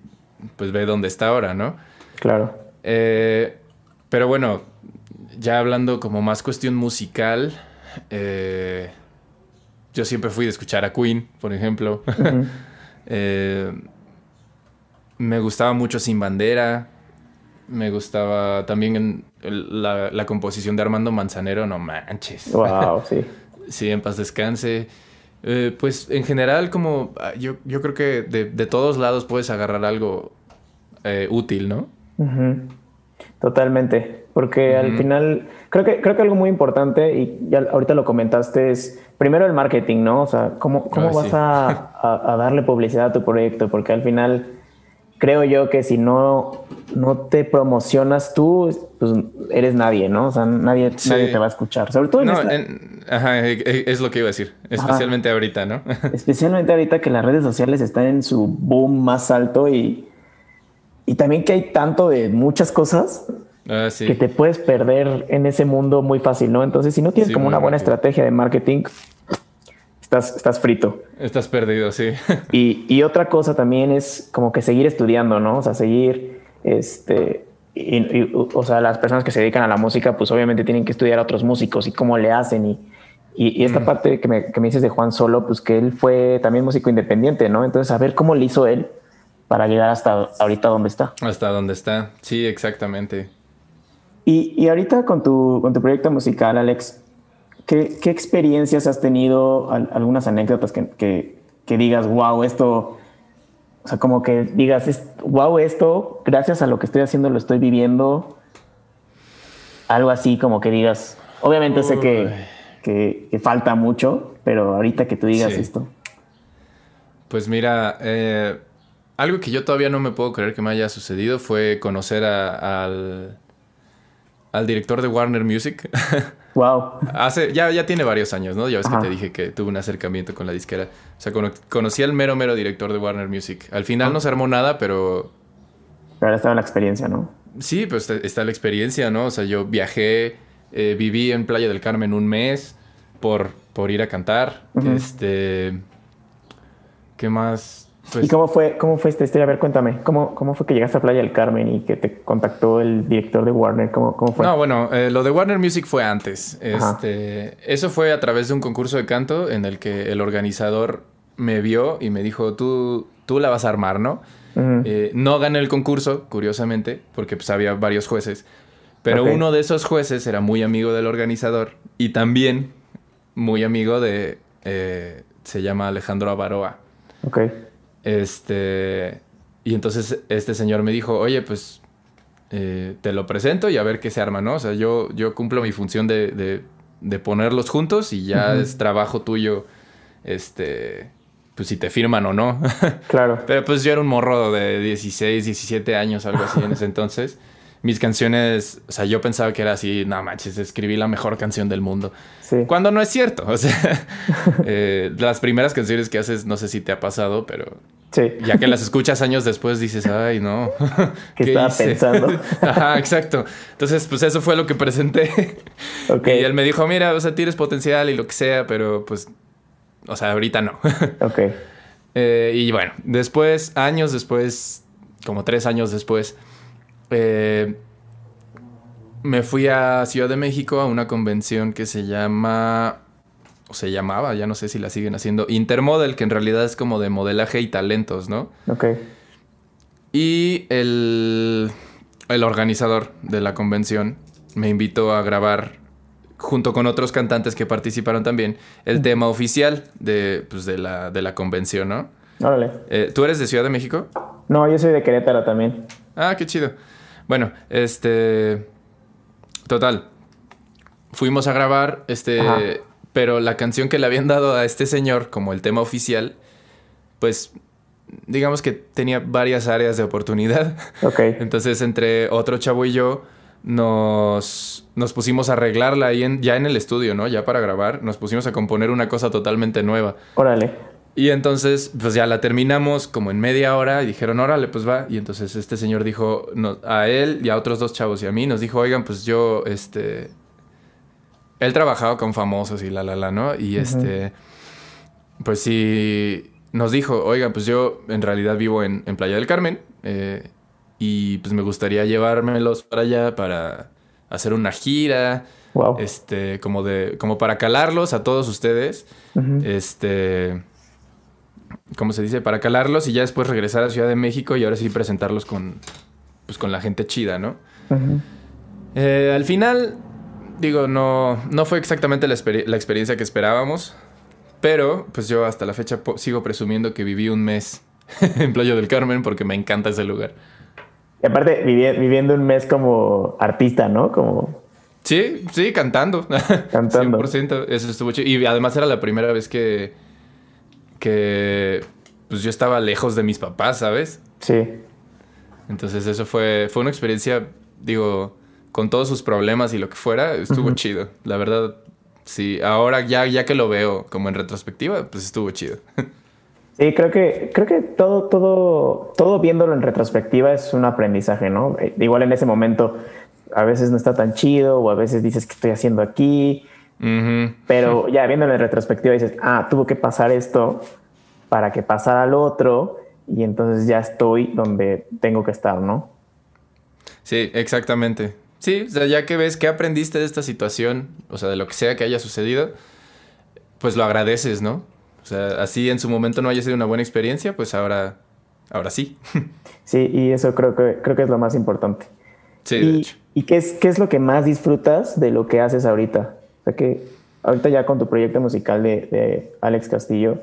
[SPEAKER 4] pues ve dónde está ahora, ¿no?
[SPEAKER 1] Claro.
[SPEAKER 4] Eh, pero bueno, ya hablando como más cuestión musical, eh, yo siempre fui de escuchar a Queen, por ejemplo. <laughs> Eh, me gustaba mucho Sin Bandera. Me gustaba también la, composición de Armando Manzanero, no manches.
[SPEAKER 1] Wow, sí. <laughs>
[SPEAKER 4] sí, en paz descanse. Eh, pues en general, como ah, yo, yo creo que de, todos lados puedes agarrar algo eh, útil, ¿no?
[SPEAKER 1] Totalmente. porque al final creo que, creo que algo muy importante, y ya ahorita lo comentaste, es primero el marketing, ¿no? O sea, ¿cómo, cómo vas <laughs> a, a, darle publicidad a tu proyecto? Porque al final creo yo que si no, no te promocionas tú, pues eres nadie, ¿no? O sea, nadie, nadie te va a escuchar. Sobre todo en,
[SPEAKER 4] no, ajá, e, e, es lo que iba a decir, especialmente ahorita, ¿no? <laughs>
[SPEAKER 1] especialmente ahorita que las redes sociales están en su boom más alto y, y también que hay tanto de muchas cosas ah, que te puedes perder en ese mundo muy fácil, ¿no? Entonces, si no tienes como una buena estrategia de marketing, estás, estás frito.
[SPEAKER 4] Estás perdido, sí. <laughs>
[SPEAKER 1] Y, y, otra cosa también es como que seguir estudiando, ¿no? O sea, seguir, este, y, o sea, las personas que se dedican a la música, pues obviamente tienen que estudiar a otros músicos y cómo le hacen. Y, y, esta mm. parte que me, que me, dices de Juan Solo, pues que él fue también músico independiente, ¿no? Entonces, a ver cómo le hizo él para llegar hasta ahorita donde está.
[SPEAKER 4] Hasta donde está, sí, exactamente.
[SPEAKER 1] Y, y ahorita con tu, con tu proyecto musical, Alex, ¿Qué, experiencias has tenido? algunas anécdotas que, digas, wow, esto, o sea, como que digas, wow, esto, gracias a lo que estoy haciendo, lo estoy viviendo. Algo así como que digas, obviamente sé que, falta mucho, pero ahorita que tú digas esto.
[SPEAKER 4] Pues mira, eh, algo que yo todavía no me puedo creer que me haya sucedido fue conocer al, al director de Warner Music. <laughs>
[SPEAKER 1] Wow.
[SPEAKER 4] Hace, ya, ya tiene varios años, ¿no? Ya ves que te dije que tuve un acercamiento con la disquera. O sea, conocí al mero, mero director de Warner Music. Al final no se armó nada, pero.
[SPEAKER 1] Pero ahora estaba la experiencia, ¿no?
[SPEAKER 4] Sí, pues está, la experiencia, ¿no? O sea, yo viajé, eh, viví en Playa del Carmen un mes por, por ir a cantar. Este. ¿Qué más?
[SPEAKER 1] Pues ¿Y cómo fue, cómo fue esta historia? A ver, cuéntame, ¿cómo, ¿cómo fue que llegaste a Playa del Carmen y que te contactó el director de Warner? ¿Cómo, cómo fue?
[SPEAKER 4] No, bueno, eh, lo de Warner Music fue antes. Este, eso fue a través de un concurso de canto en el que el organizador me vio y me dijo, tú, tú la vas a armar, ¿no? Eh, no gané el concurso, curiosamente, porque pues había varios jueces. Pero uno de esos jueces era muy amigo del organizador y también muy amigo de... Eh, se llama Alejandro Avaroa.
[SPEAKER 1] Ok.
[SPEAKER 4] Este, y entonces este señor me dijo, oye, pues eh, te lo presento y a ver qué se arma, ¿no? O sea, yo, yo cumplo mi función de, de, ponerlos juntos y ya es trabajo tuyo, este, pues si te firman o no. <laughs>
[SPEAKER 1] Claro.
[SPEAKER 4] Pero pues yo era un morro de 16, 17 años, algo así en ese entonces mis canciones, o sea, yo pensaba que era así, no manches, escribí la mejor canción del mundo. Sí. Cuando no es cierto, o sea, <laughs> eh, las primeras canciones que haces, no sé si te ha pasado, pero sí. ya que las escuchas años después dices, ay, no. <laughs>
[SPEAKER 1] ¿Qué, estaba pensando? <laughs>
[SPEAKER 4] Ajá, exacto. Entonces, pues eso fue lo que presenté. Okay. Y él me dijo, mira, o sea, tienes potencial y lo que sea, pero pues, o sea, ahorita no.
[SPEAKER 1] ok.
[SPEAKER 4] Eh, y bueno, después, años después, como tres años después, eh, me fui a Ciudad de México a una convención que se llama, o se llamaba, ya no sé si la siguen haciendo, Intermodel, que en realidad es como de modelaje y talentos, ¿no?
[SPEAKER 1] Ok.
[SPEAKER 4] Y el, el organizador de la convención me invitó a grabar junto con otros cantantes que participaron también, el tema oficial de, pues, de, la, de la convención, ¿no?
[SPEAKER 1] Órale.
[SPEAKER 4] Eh, ¿Tú eres de Ciudad de México?
[SPEAKER 1] No, yo soy de Querétaro también.
[SPEAKER 4] Ah, qué chido. Bueno, este. Total. Fuimos a grabar, este. Pero la canción que le habían dado a este señor como el tema oficial, pues digamos que tenía varias áreas de oportunidad. <laughs>
[SPEAKER 1] Ok.
[SPEAKER 4] Entonces, entre otro chavo y yo, nos, nos pusimos a arreglarla ahí en, ya en el estudio, ¿no? Ya para grabar, nos pusimos a componer una cosa totalmente nueva.
[SPEAKER 1] Órale.
[SPEAKER 4] Y entonces, pues ya la terminamos como en media hora y dijeron, órale, pues va. Y entonces este señor dijo a él y a otros dos chavos y a mí, nos dijo, oigan, pues yo, este... Él trabajaba con famosos y la, la, la, ¿no? Y este... Pues sí, nos dijo, oigan, pues yo en realidad vivo en, Playa del Carmen eh, y pues me gustaría llevármelos para allá para hacer una gira.
[SPEAKER 1] Wow.
[SPEAKER 4] Este, como de, como para calarlos a todos ustedes. Este ¿cómo se dice? Para calarlos y ya después regresar a Ciudad de México y ahora sí presentarlos con, pues, con la gente chida, ¿no? Eh, al final, digo, no, no fue exactamente la, experiencia que esperábamos, pero pues yo hasta la fecha sigo presumiendo que viví un mes <laughs> en Playa del Carmen porque me encanta ese lugar.
[SPEAKER 1] Y aparte, viviendo un mes como artista, ¿no? Como...
[SPEAKER 4] Sí, sí, cantando. <laughs> Cantando. 100%. Eso estuvo chido. Y además era la primera vez que. Que. Pues yo estaba lejos de mis papás, ¿sabes?
[SPEAKER 1] Sí.
[SPEAKER 4] Entonces, eso fue. Fue una experiencia, digo, con todos sus problemas y lo que fuera, estuvo chido. La verdad, sí. Ahora ya, ya que lo veo como en retrospectiva, pues estuvo chido. <laughs>
[SPEAKER 1] Sí, creo que, creo que todo, todo, todo viéndolo en retrospectiva es un aprendizaje, ¿no? Eh, igual en ese momento a veces no está tan chido o a veces dices que estoy haciendo aquí, pero ya viéndolo en retrospectiva dices, ah, tuvo que pasar esto para que pasara lo otro y entonces ya estoy donde tengo que estar, ¿no?
[SPEAKER 4] Sí, exactamente. Sí, o sea, ya que ves que aprendiste de esta situación, o sea, de lo que sea que haya sucedido, pues lo agradeces, ¿no? O sea, así en su momento no haya sido una buena experiencia, pues ahora, ahora sí. <laughs>
[SPEAKER 1] Sí, y eso creo que, creo que es lo más importante.
[SPEAKER 4] Sí, y, de hecho.
[SPEAKER 1] ¿Y qué es, qué es lo que más disfrutas de lo que haces ahorita? Sea, que ahorita ya con tu proyecto musical de, de Alex Castillo,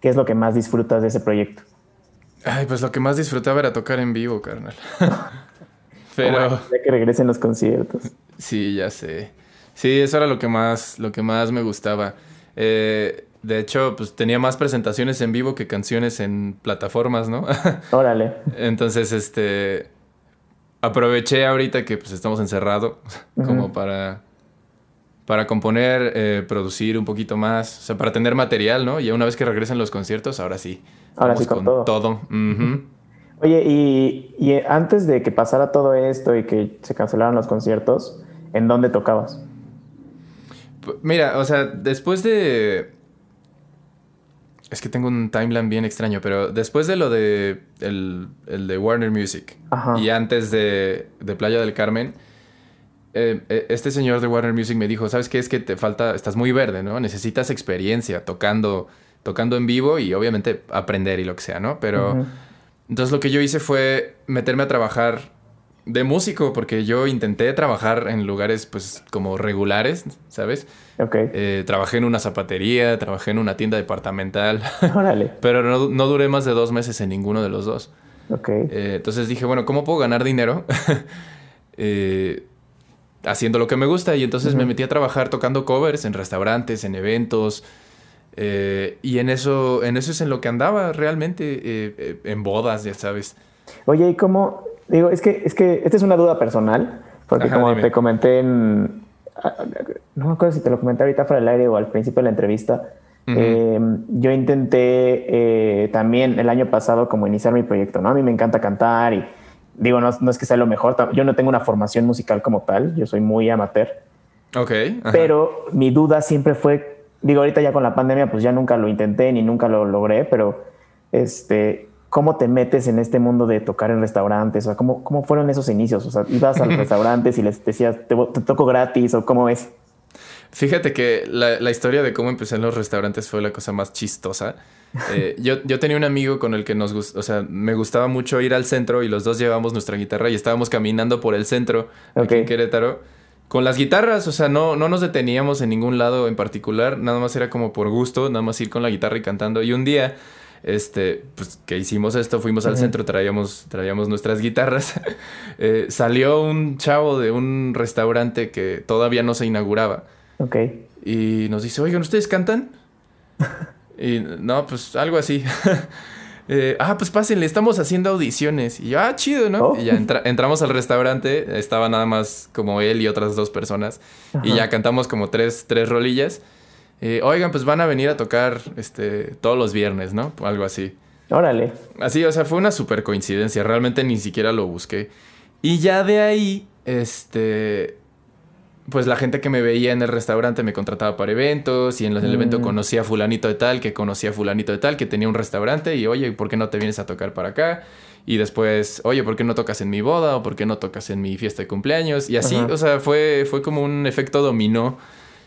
[SPEAKER 1] ¿qué es lo que más disfrutas de ese proyecto?
[SPEAKER 4] Ay, pues lo que más disfrutaba era tocar en vivo, carnal. <laughs>
[SPEAKER 1] Pero... de que regresen los conciertos.
[SPEAKER 4] Sí, ya sé. Sí, eso era lo que más, lo que más me gustaba. Eh, de hecho, pues tenía más presentaciones en vivo que canciones en plataformas, ¿no? <laughs>
[SPEAKER 1] Órale.
[SPEAKER 4] Entonces, este. Aproveché ahorita que pues estamos encerrados <laughs> como para. Para componer, eh, producir un poquito más, o sea, para tener material, ¿no? Y una vez que regresen los conciertos, ahora sí.
[SPEAKER 1] Ahora sí con, todo.
[SPEAKER 4] todo.
[SPEAKER 1] Oye, y, y antes de que pasara todo esto y que se cancelaran los conciertos, ¿en dónde tocabas?
[SPEAKER 4] Mira, o sea, después de es que tengo un timeline bien extraño, pero después de lo de el, de Warner Music y antes de, Playa del Carmen, eh, eh, este señor de Warner Music me dijo, ¿sabes qué? Es que te falta, estás muy verde, ¿no? Necesitas experiencia tocando, tocando en vivo y obviamente aprender y lo que sea, ¿no? Pero entonces lo que yo hice fue meterme a trabajar de músico, porque yo intenté trabajar en lugares pues como regulares, ¿sabes?
[SPEAKER 1] Ok.
[SPEAKER 4] Eh, trabajé en una zapatería, trabajé en una tienda departamental. <laughs>
[SPEAKER 1] Órale.
[SPEAKER 4] pero no, no, duré más de dos meses en ninguno de los dos.
[SPEAKER 1] Ok.
[SPEAKER 4] Eh, entonces dije, bueno, ¿cómo puedo ganar dinero? <laughs> Eh, haciendo lo que me gusta. Y entonces me metí a trabajar tocando covers en restaurantes, en eventos. y en eso, en eso es en lo que andaba realmente, en bodas, ya sabes.
[SPEAKER 1] Oye, ¿y cómo, Digo, es que, es que esta es una duda personal, porque como te comenté en. No me acuerdo si te lo comenté ahorita fuera del aire o al principio de la entrevista. Em, yo intenté eh, también el año pasado como iniciar mi proyecto, ¿no? A mí me encanta cantar y digo, no, no es que sea lo mejor, yo no tengo una formación musical como tal, yo soy muy amateur.
[SPEAKER 4] Ok.
[SPEAKER 1] Pero mi duda siempre fue, digo, ahorita ya con la pandemia pues ya nunca lo intenté ni nunca lo logré, pero este, ¿Cómo te metes en este mundo de tocar en restaurantes? O ¿cómo, ¿Cómo fueron esos inicios? O sea, ¿ibas a los <laughs> restaurantes y les decías, te, toco gratis o cómo es?
[SPEAKER 4] Fíjate que la, historia de cómo empecé en los restaurantes fue la cosa más chistosa. Eh, yo, yo tenía un amigo con el que nos gustó, o sea, me gustaba mucho ir al centro y los dos llevábamos nuestra guitarra y estábamos caminando por el centro aquí en Querétaro con las guitarras, o sea, no, no nos deteníamos en ningún lado en particular, nada más era como por gusto, nada más ir con la guitarra y cantando. Y un día este, pues que hicimos esto, fuimos al centro, traíamos, traíamos nuestras guitarras. <laughs> Eh, salió un chavo de un restaurante que todavía no se inauguraba.
[SPEAKER 1] Ok.
[SPEAKER 4] Y nos dice, oigan, ¿ustedes cantan? <laughs> y no, pues algo así. <laughs> Eh, ah, pues pásenle, estamos haciendo audiciones. Y yo, ah, chido, ¿no? Oh. Y ya entramos al restaurante, estaba nada más como él y otras dos personas. Y ya cantamos como tres, tres rolillas. Eh, oigan, pues van a venir a tocar este, todos los viernes, ¿no? Algo así.
[SPEAKER 1] Órale.
[SPEAKER 4] Así, o sea, fue una super coincidencia. Realmente ni siquiera lo busqué. Y ya de ahí, este. Pues la gente que me veía en el restaurante me contrataba para eventos y en el evento mm. conocía a fulanito de tal, que conocía a fulanito de tal, que tenía un restaurante y oye, ¿por qué no te vienes a tocar para acá? Y después, oye, ¿por qué no tocas en mi boda? ¿O por qué no tocas en mi fiesta de cumpleaños? Y así, o sea, fue, fue como un efecto dominó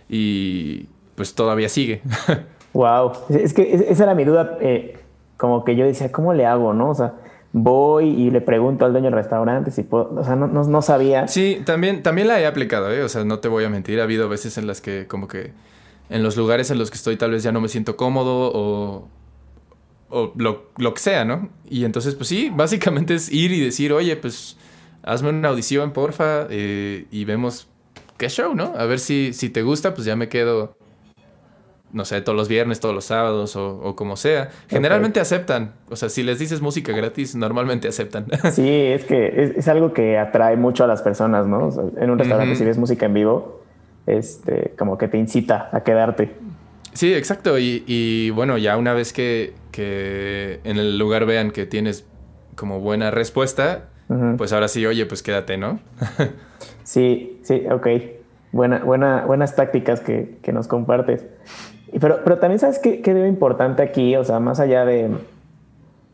[SPEAKER 4] y, pues todavía sigue. <laughs>
[SPEAKER 1] wow, es que esa era mi duda, eh, como que yo decía, ¿cómo le hago, no? O sea, voy y le pregunto al dueño del restaurante si puedo, o sea, no, no, sabía.
[SPEAKER 4] Sí, también, también la he aplicado, ¿eh? O sea, no te voy a mentir, ha habido veces en las que como que en los lugares en los que estoy tal vez ya no me siento cómodo o, o lo, lo, que sea, ¿no? Y entonces, pues sí, básicamente es ir y decir, oye, pues hazme una audición, porfa, eh, y vemos qué show, ¿no? A ver si, si te gusta, pues ya me quedo, no sé, todos los viernes, todos los sábados o, como sea. Generalmente aceptan, o sea, si les dices música gratis, normalmente aceptan. <laughs>
[SPEAKER 1] Sí, es que es, algo que atrae mucho a las personas, ¿no? en un restaurante, si ves música en vivo, este, como que te incita a quedarte.
[SPEAKER 4] Sí, exacto. Y, bueno, ya una vez que, que, en el lugar vean que tienes como buena respuesta, pues ahora sí, oye, pues quédate, ¿no? <laughs>
[SPEAKER 1] sí, sí, ok. Buena, buena, buenas tácticas que, que nos compartes. Pero, pero también sabes qué, qué veo importante aquí, o sea, más allá de,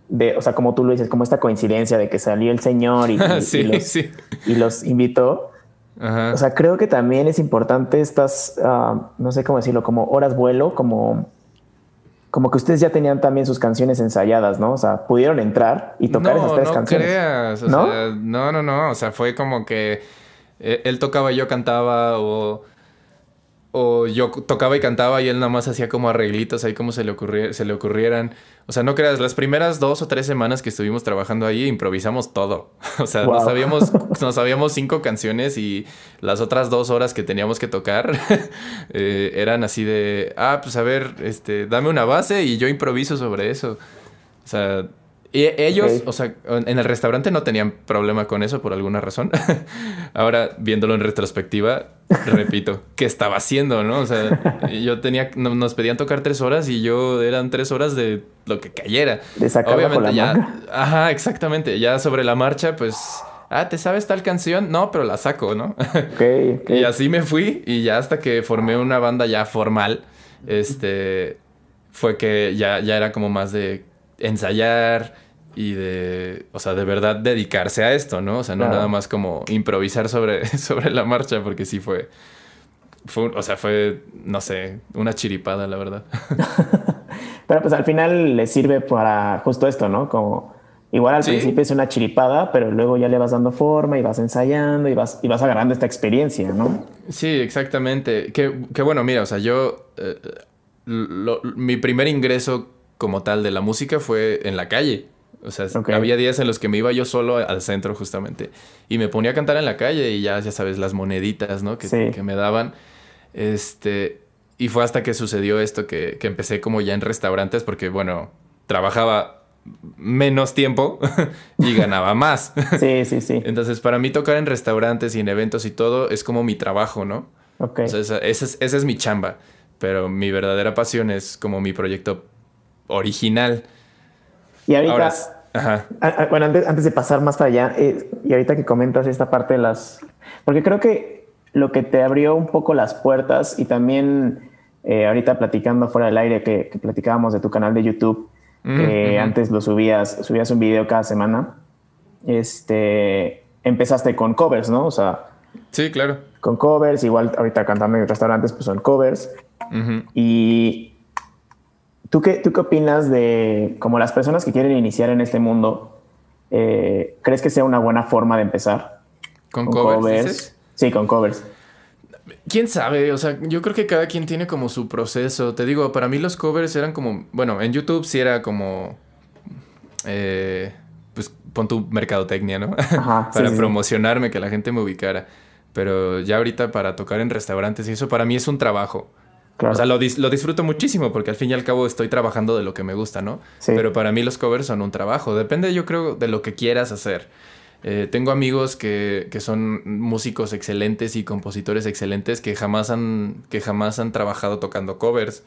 [SPEAKER 1] de, o sea, como tú lo dices, como esta coincidencia de que salió el señor y, y, <laughs> los, invitó. O sea, creo que también es importante estas, ah, no sé cómo decirlo, como horas vuelo, como como que ustedes ya tenían también sus canciones ensayadas, ¿no? O sea, pudieron entrar y tocar esas tres
[SPEAKER 4] no
[SPEAKER 1] canciones.
[SPEAKER 4] Creas, o ¿No? Sea, no, no, no. O sea, fue como que eh, él tocaba y yo cantaba o o yo tocaba y cantaba y él nada más hacía como arreglitos ahí como se le, se le ocurrieran. O sea, no creas, las primeras dos o tres semanas que estuvimos trabajando ahí improvisamos todo. <laughs> O sea, nos, sabíamos, <laughs> nos sabíamos cinco canciones y las otras dos horas que teníamos que tocar <laughs> eh, eran así de, ah, pues a ver, este, dame una base y yo improviso sobre eso. O sea, y ellos, o sea, en el restaurante no tenían problema con eso por alguna razón. <laughs> Ahora, viéndolo en retrospectiva, repito, <laughs> ¿qué estaba haciendo, no? O sea, yo tenía, nos pedían tocar tres horas y yo eran tres horas de lo que cayera.
[SPEAKER 1] De Obviamente
[SPEAKER 4] ya, ajá, exactamente. Ya sobre la marcha, pues, ah, ¿te sabes tal canción? No, pero la saco, ¿no? <laughs>
[SPEAKER 1] Ok,
[SPEAKER 4] Y así me fui y ya hasta que formé una banda ya formal, este, fue que ya, ya era como más de ensayar y de, o sea, de verdad dedicarse a esto, ¿no? O sea, no nada más como improvisar sobre, <laughs> sobre la marcha, porque sí fue, fue, o sea, fue, no sé, una chiripada, la verdad. <laughs>
[SPEAKER 1] pero pues al final le sirve para justo esto, ¿no? Como igual al principio es una chiripada, pero luego ya le vas dando forma y vas ensayando y vas, y vas agarrando esta experiencia, ¿no?
[SPEAKER 4] Sí, exactamente. Que, bueno, mira, o sea, yo, eh, mi primer ingreso como tal de la música fue en la calle. O sea, había días en los que me iba yo solo al centro justamente y me ponía a cantar en la calle y ya, ya sabes, las moneditas, ¿no? Que, que me daban. Este, y fue hasta que sucedió esto que, que, empecé como ya en restaurantes porque, bueno, trabajaba menos tiempo <laughs> y ganaba más.
[SPEAKER 1] Sí, sí, sí. <laughs>
[SPEAKER 4] Entonces, para mí tocar en restaurantes y en eventos y todo es como mi trabajo, ¿no?
[SPEAKER 1] Ok.
[SPEAKER 4] O sea, esa, esa, esa es mi chamba, pero mi verdadera pasión es como mi proyecto original.
[SPEAKER 1] Y ahorita, bueno, antes, de pasar más para allá, eh, y ahorita que comentas esta parte de las, porque creo que lo que te abrió un poco las puertas y también eh, ahorita platicando fuera del aire que, platicábamos de tu canal de YouTube, que antes lo subías, subías un video cada semana, este, empezaste con covers, ¿no? O sea,
[SPEAKER 4] sí, claro.
[SPEAKER 1] Con covers, igual ahorita cantando en restaurantes, pues son covers. Y ¿Tú qué, ¿Tú qué opinas de como las personas que quieren iniciar en este mundo? Eh, ¿Crees que sea una buena forma de empezar?
[SPEAKER 4] ¿Con, covers?
[SPEAKER 1] Sí, con covers.
[SPEAKER 4] ¿Quién sabe? O sea, yo creo que cada quien tiene como su proceso. Te digo, para mí los covers eran como... Bueno, en YouTube sí era como... Eh, pues pon tu mercadotecnia, ¿no? <laughs> para promocionarme, que la gente me ubicara. Pero ya ahorita para tocar en restaurantes y eso para mí es un trabajo. O sea, lo, disfruto muchísimo porque al fin y al cabo estoy trabajando de lo que me gusta, ¿no? Pero para mí los covers son un trabajo. Depende, yo creo, de lo que quieras hacer. Eh, tengo amigos que, son músicos excelentes y compositores excelentes que jamás han, que jamás han trabajado tocando covers.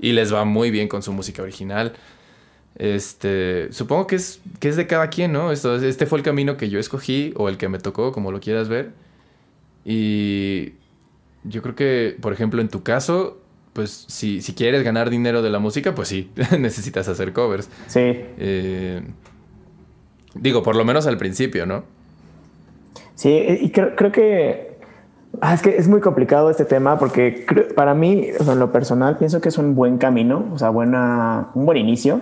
[SPEAKER 4] Y les va muy bien con su música original. Este, supongo que es, que es de cada quien, ¿no? Esto, este fue el camino que yo escogí o el que me tocó, como lo quieras ver. Y yo creo que, por ejemplo, en tu caso, pues si, si quieres ganar dinero de la música, pues sí, <laughs> necesitas hacer covers.
[SPEAKER 1] Sí.
[SPEAKER 4] Eh, digo, por lo menos al principio, ¿no?
[SPEAKER 1] Sí, y creo, creo que... Ah, es que es muy complicado este tema porque para mí, en lo personal, pienso que es un buen camino, o sea, buena, un buen inicio,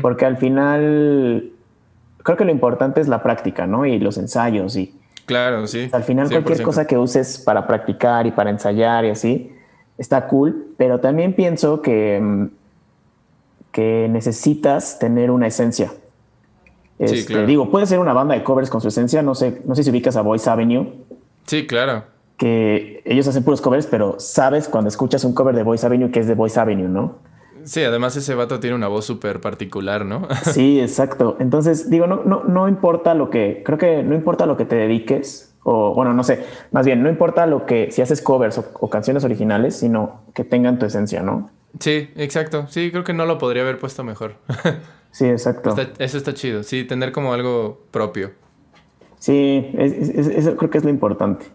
[SPEAKER 1] porque al final creo que lo importante es la práctica, ¿no? Y los ensayos y
[SPEAKER 4] Claro, sí.
[SPEAKER 1] Al final cualquier cosa que uses para practicar y para ensayar y así, está cool, pero también pienso que, mm, que necesitas tener una esencia.
[SPEAKER 4] Sí,
[SPEAKER 1] Este,
[SPEAKER 4] claro.
[SPEAKER 1] Digo, puede ser una banda de covers con su esencia, no sé, no sé si ubicas a Voice Avenue,
[SPEAKER 4] Sí, claro.
[SPEAKER 1] que ellos hacen puros covers, pero sabes cuando escuchas un cover de Voice Avenue que es de Voice Avenue, ¿no?
[SPEAKER 4] Sí, además ese vato tiene una voz súper particular, ¿no? <laughs>
[SPEAKER 1] Sí, exacto. Entonces, digo, no, no, no importa lo que, creo que no importa lo que te dediques, o bueno, no sé, más bien, no importa lo que, si haces covers o, o canciones originales, sino que tengan tu esencia, ¿no?
[SPEAKER 4] Sí, exacto. Sí, creo que no lo podría haber puesto mejor. <laughs>
[SPEAKER 1] Sí, exacto.
[SPEAKER 4] Está- eso está chido. Sí, tener como algo propio.
[SPEAKER 1] Sí, es- es- es- eso creo que es lo importante.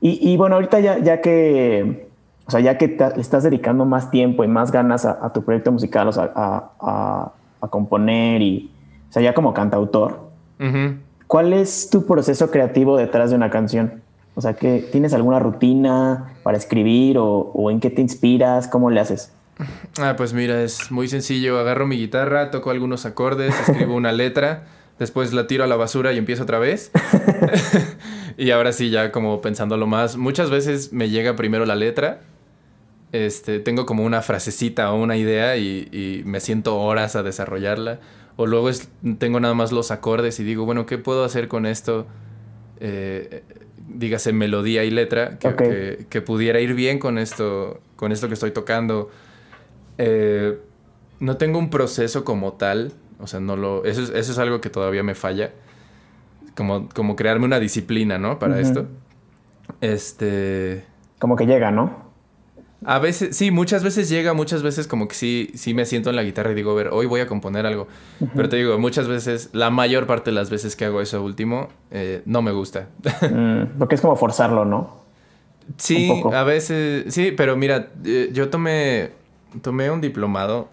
[SPEAKER 1] Y, y bueno, ahorita ya, ya que, o sea, ya que te- le estás dedicando más tiempo y más ganas a, a tu proyecto musical, o sea, a, a- a componer y, o sea, ya como cantautor. ¿cuál es tu proceso creativo detrás de una canción? O sea, que ¿tienes alguna rutina para escribir o, o en qué te inspiras? ¿Cómo le haces? <laughs>
[SPEAKER 4] Ah, pues mira, es muy sencillo. Agarro mi guitarra, toco algunos acordes, escribo una letra, después la tiro a la basura y empiezo otra vez. <laughs> <laughs> y ahora sí, ya como pensándolo más, muchas veces me llega primero la letra. Este, tengo como una frasecita o una idea y, y me siento horas a desarrollarla. O luego es- tengo nada más los acordes y digo, bueno, ¿qué puedo hacer con esto? Eh, dígase melodía y letra, que, que- que pudiera ir bien con esto, con esto que estoy tocando. Eh, no tengo un proceso como tal, o sea, no lo, eso es, eso es algo que todavía me falla, como, como crearme una disciplina, ¿no? Para esto. Este,
[SPEAKER 1] Como que llega, ¿no?
[SPEAKER 4] A veces, sí, muchas veces llega, muchas veces como que sí, sí me siento en la guitarra y digo, a ver, hoy voy a componer algo. Pero te digo, muchas veces, la mayor parte de las veces que hago eso último, eh, no me gusta. <laughs>
[SPEAKER 1] Mm, porque es como forzarlo, ¿no?
[SPEAKER 4] Sí, a veces, sí, pero mira, eh, yo tomé, tomé un diplomado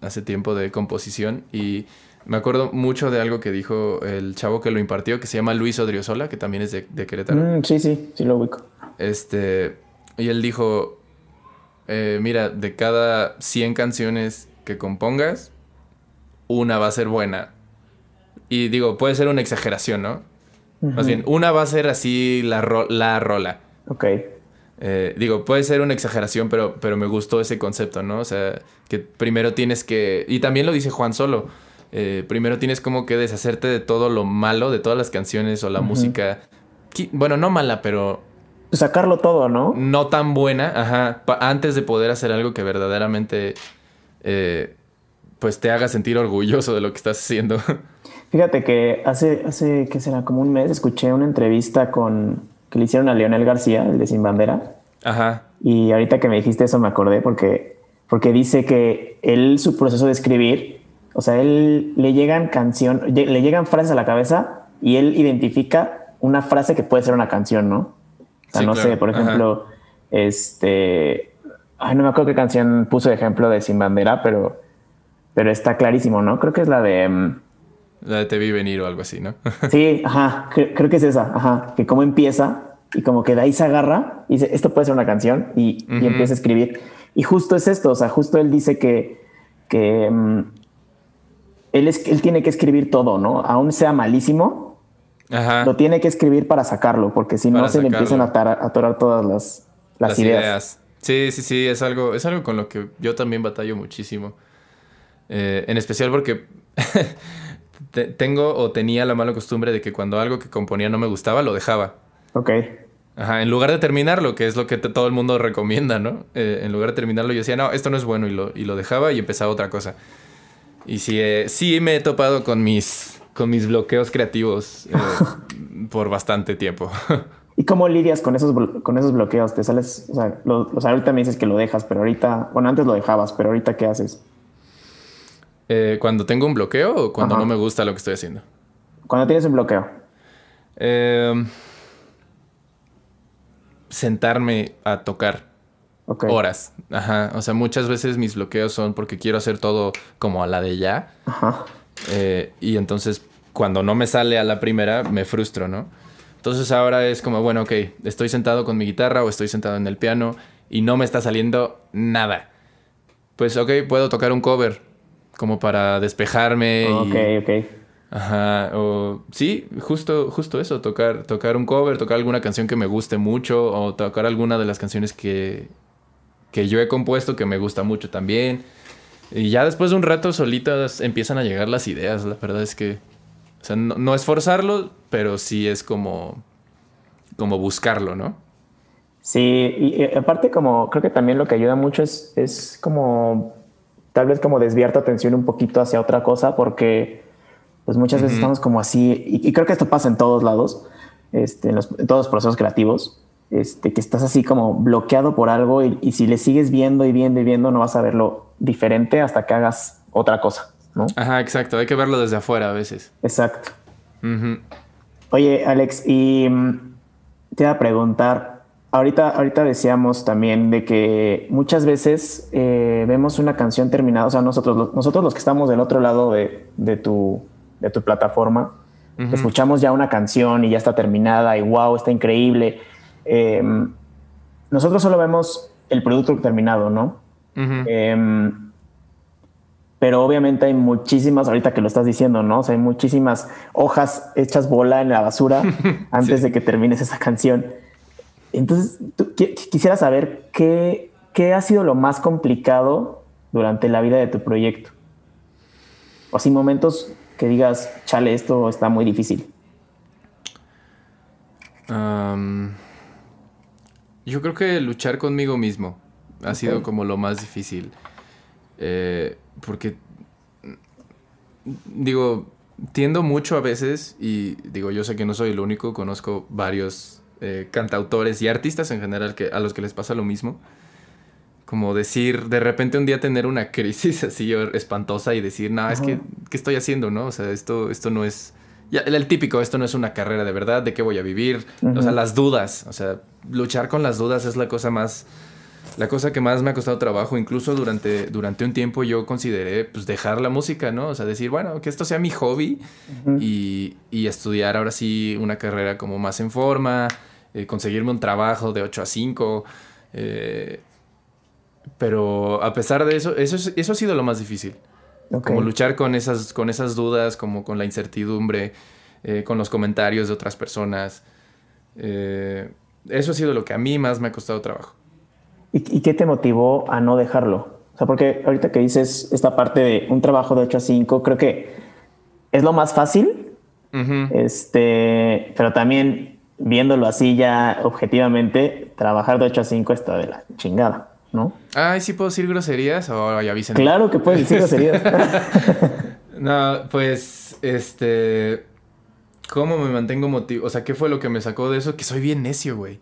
[SPEAKER 4] hace tiempo de composición y me acuerdo mucho de algo que dijo el chavo que lo impartió, que se llama Luis Odriozola, que también es de, de Querétaro.
[SPEAKER 1] Mm, sí, sí, sí lo ubico.
[SPEAKER 4] Este, y él dijo, eh, mira, de cada 100 canciones que compongas, una va a ser buena. Y digo, puede ser una exageración, ¿no? Más bien, una va a ser así la, ro- la rola.
[SPEAKER 1] Ok.
[SPEAKER 4] Eh, digo, puede ser una exageración, pero, pero me gustó ese concepto, ¿no? O sea, que primero tienes que... Y también lo dice Juan Solo. eh, primero tienes como que deshacerte de todo lo malo, de todas las canciones o la música. Bueno, no mala, pero
[SPEAKER 1] sacarlo todo, ¿no?
[SPEAKER 4] no tan buena, ajá, antes de poder hacer algo que verdaderamente eh, pues te haga sentir orgulloso de lo que estás haciendo. <laughs>
[SPEAKER 1] Fíjate que hace, hace, ¿qué será? Como un mes escuché una entrevista con que le hicieron a Leonel García, el de Sin Bandera.
[SPEAKER 4] ajá,
[SPEAKER 1] Y ahorita que me dijiste eso me acordé porque, porque dice que él, su proceso de escribir, o sea, él le llegan canción, le llegan frases a la cabeza y él identifica una frase que puede ser una canción, ¿no? O sea,
[SPEAKER 4] Sí,
[SPEAKER 1] no
[SPEAKER 4] claro.
[SPEAKER 1] sé, por
[SPEAKER 4] Ajá.
[SPEAKER 1] ejemplo, este, ay, no me acuerdo qué canción puso de ejemplo de Sin Bandera, pero, pero está clarísimo, ¿no? Creo que es la de, mm,
[SPEAKER 4] la de te vi venir o algo así, ¿no? <laughs>
[SPEAKER 1] sí, ajá, cre- creo que es esa, ajá, que cómo empieza y como que de ahí se agarra y dice, esto puede ser una canción y, y
[SPEAKER 4] Ujú.
[SPEAKER 1] empieza a escribir. Y justo es esto, o sea, justo él dice que, que mm, él, es, él tiene que escribir todo, ¿no? Aún sea malísimo,
[SPEAKER 4] Ajá.
[SPEAKER 1] lo tiene que escribir para sacarlo, porque si no se le empiezan a atar- atorar todas las, las, ideas.
[SPEAKER 4] Sí, sí, sí, es algo, es algo con lo que yo también batallo muchísimo. Eh, en especial porque <laughs> te- tengo o tenía la mala costumbre de que cuando algo que componía no me gustaba, lo dejaba.
[SPEAKER 1] Ok.
[SPEAKER 4] Ajá, en lugar de terminarlo, que es lo que todo el mundo recomienda, ¿no? Eh, en lugar de terminarlo, yo decía, no, esto no es bueno, y lo, y lo dejaba y empezaba otra cosa. Y sí, eh, sí me he topado con mis, con mis bloqueos creativos eh, <laughs> por bastante tiempo. <laughs>
[SPEAKER 1] ¿Y cómo lidias con esos, con esos bloqueos? Te sales, o sea, lo- o sea, ahorita me dices que lo dejas, pero ahorita, bueno, antes lo dejabas, pero ahorita ¿qué haces?
[SPEAKER 4] Eh, cuando tengo un bloqueo o cuando
[SPEAKER 1] Ajá.
[SPEAKER 4] no me gusta lo que estoy haciendo.
[SPEAKER 1] Cuando tienes un bloqueo.
[SPEAKER 4] Eh, sentarme a tocar horas. Ajá. O sea, muchas veces mis bloqueos son porque quiero hacer todo como a la de ya.
[SPEAKER 1] Ajá.
[SPEAKER 4] Eh, y entonces, cuando no me sale a la primera, me frustro, ¿no? Entonces ahora es como, bueno, ok, estoy sentado con mi guitarra o estoy sentado en el piano y no me está saliendo nada. Pues, ok, puedo tocar un cover como para despejarme.
[SPEAKER 1] Ok, ok.
[SPEAKER 4] Ajá, o sí, justo, justo eso, tocar, tocar un cover, tocar alguna canción que me guste mucho, o tocar alguna de las canciones que, que yo he compuesto que me gusta mucho también. Y ya después de un rato solitas empiezan a llegar las ideas. La verdad es que, o sea, no, es forzarlo, pero sí es como, como buscarlo, ¿no?
[SPEAKER 1] Sí, y, aparte como creo que también lo que ayuda mucho es, es como tal vez como desviar tu atención un poquito hacia otra cosa porque pues muchas veces estamos como así y, creo que esto pasa en todos lados, este, en, en todos los procesos creativos este, que estás así como bloqueado por algo y, si le sigues viendo y viendo y viendo no vas a verlo diferente hasta que hagas otra cosa, ¿no?
[SPEAKER 4] Ajá, exacto. Hay que verlo desde afuera a veces.
[SPEAKER 1] Exacto. Oye, Alex, y mm, te iba a preguntar, ahorita, ahorita decíamos también de que muchas veces eh, vemos una canción terminada, o sea, nosotros, nosotros los que estamos del otro lado de, tu, de tu plataforma, escuchamos ya una canción y ya está terminada y wow, está increíble Em, nosotros solo vemos el producto terminado, ¿no? Em, pero obviamente hay muchísimas, ahorita que lo estás diciendo, ¿no? O sea, hay muchísimas hojas hechas bola en la basura <laughs> antes de que termines esa canción. Entonces, quisiera saber qué, qué ha sido lo más complicado durante la vida de tu proyecto. O si momentos que digas, chale, esto está muy difícil.
[SPEAKER 4] Yo creo que luchar conmigo mismo ha sido como lo más difícil. Eh, porque, digo, tiendo mucho a veces, y digo, yo sé que no soy el único, conozco varios eh, cantautores y artistas en general que, a los que les pasa lo mismo. Como decir, de repente un día tener una <laughs> crisis así espantosa y decir, no, es que, ¿qué estoy haciendo? ¿No? O sea, esto, esto no es ya, el, típico, esto no es una carrera de verdad, ¿de qué voy a vivir? O sea, las dudas, o sea, luchar con las dudas es la cosa más, la cosa que más me ha costado trabajo. Incluso durante, durante un tiempo yo consideré, pues, dejar la música, ¿no? O sea, decir, bueno, que esto sea mi hobby y, y, estudiar ahora sí una carrera como más en forma, eh, conseguirme un trabajo de 8 a 5. Eh, pero a pesar de eso, eso, eso ha sido lo más difícil. Como luchar con esas, con esas dudas, como con la incertidumbre, eh, con los comentarios de otras personas. Eh, eso ha sido lo que a mí más me ha costado trabajo.
[SPEAKER 1] ¿Y, qué te motivó a no dejarlo? O sea, porque ahorita que dices esta parte de un trabajo de 8 a 5, creo que es lo más fácil. Este, pero también viéndolo así ya objetivamente, trabajar de 8 a 5 está de la chingada. ¿No?
[SPEAKER 4] Ay, ¿sí puedo decir groserías o ya avisen?
[SPEAKER 1] Claro que puedes decir groserías. <laughs>
[SPEAKER 4] no, pues, este... ¿Cómo me mantengo motivado? O sea, ¿qué fue lo que me sacó de eso? Que soy bien necio, güey.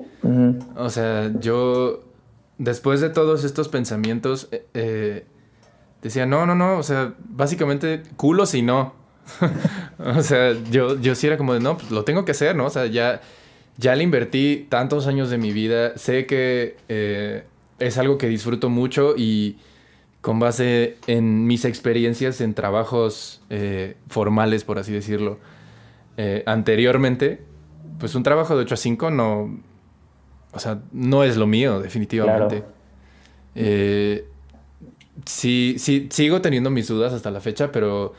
[SPEAKER 4] O sea, yo, después de todos estos pensamientos, eh, eh, decía, no, no, no, o sea, básicamente, culo si no. <laughs> o sea, yo, yo sí era como de, no, pues lo tengo que hacer, ¿no? O sea, ya, ya le invertí tantos años de mi vida, sé que eh, es algo que disfruto mucho y con base en mis experiencias en trabajos eh, formales, por así decirlo, eh, anteriormente, pues un trabajo de 8 a 5 no, o sea, no es lo mío, definitivamente. Eh, sí, sí, sigo teniendo mis dudas hasta la fecha, pero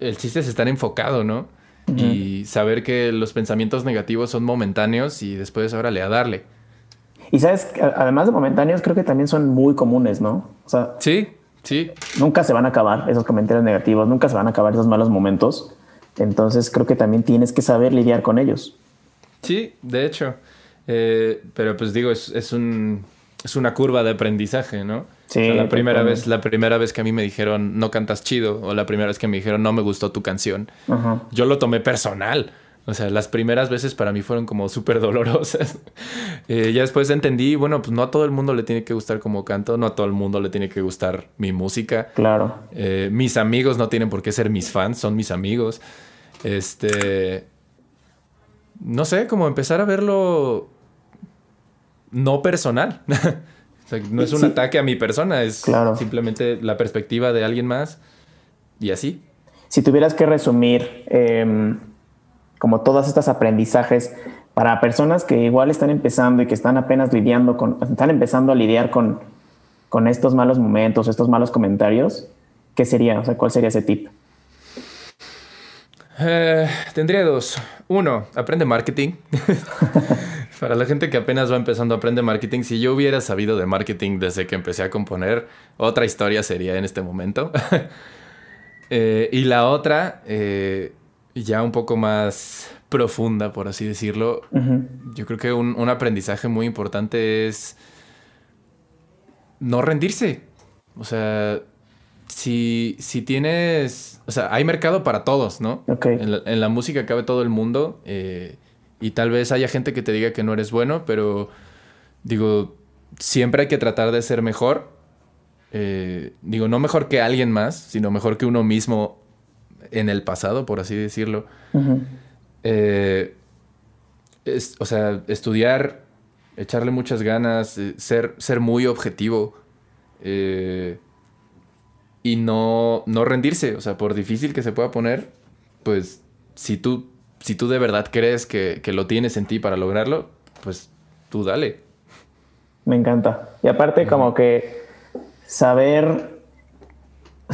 [SPEAKER 4] el chiste es estar enfocado, ¿no? Y saber que los pensamientos negativos son momentáneos y después, órale, a darle.
[SPEAKER 1] Y sabes, además de momentáneos, creo que también son muy comunes, ¿no?
[SPEAKER 4] O sea, sí, sí.
[SPEAKER 1] Nunca se van a acabar esos comentarios negativos, nunca se van a acabar esos malos momentos. Entonces creo que también tienes que saber lidiar con ellos.
[SPEAKER 4] Sí, de hecho. Eh, pero pues digo, es, es, un, es una curva de aprendizaje, ¿no? Sí. la primera vez, la primera vez que a mí me dijeron no cantas chido, o la primera vez que me dijeron no me gustó tu canción, yo lo tomé personal. O sea, las primeras veces para mí fueron como súper dolorosas. <laughs> Eh, ya después entendí, bueno, pues no a todo el mundo le tiene que gustar como canto, no a todo el mundo le tiene que gustar mi música.
[SPEAKER 1] Claro.
[SPEAKER 4] Eh, mis amigos no tienen por qué ser mis fans, son mis amigos. Este. No sé, como empezar a verlo no personal. <laughs> o sea, no es un ataque a mi persona, es simplemente la perspectiva de alguien más y así.
[SPEAKER 1] Si tuvieras que resumir. Em, como todos estos aprendizajes para personas que igual están empezando y que están apenas lidiando con, están empezando a lidiar con, con estos malos momentos, estos malos comentarios, ¿qué sería? O sea, ¿cuál sería ese tip?
[SPEAKER 4] Eh, tendría dos. Uno, aprende marketing. <laughs> Para la gente que apenas va empezando a aprender marketing, si yo hubiera sabido de marketing desde que empecé a componer, otra historia sería en este momento. <laughs> Eh, y la otra, eh, ya un poco más profunda, por así decirlo, yo creo que un, un, aprendizaje muy importante es no rendirse. O sea, si, si tienes, o sea, hay mercado para todos, ¿no? En, la, música cabe todo el mundo eh, y tal vez haya gente que te diga que no eres bueno, pero digo, siempre hay que tratar de ser mejor eh, digo, no mejor que alguien más, sino mejor que uno mismo en el pasado, por así decirlo. Eh, o sea, estudiar, echarle muchas ganas, eh, ser, ser muy objetivo y no, no rendirse. O sea, por difícil que se pueda poner, pues si tú, si tú de verdad crees que, que lo tienes en ti para lograrlo, pues tú dale.
[SPEAKER 1] Me encanta. Y aparte, como que saber,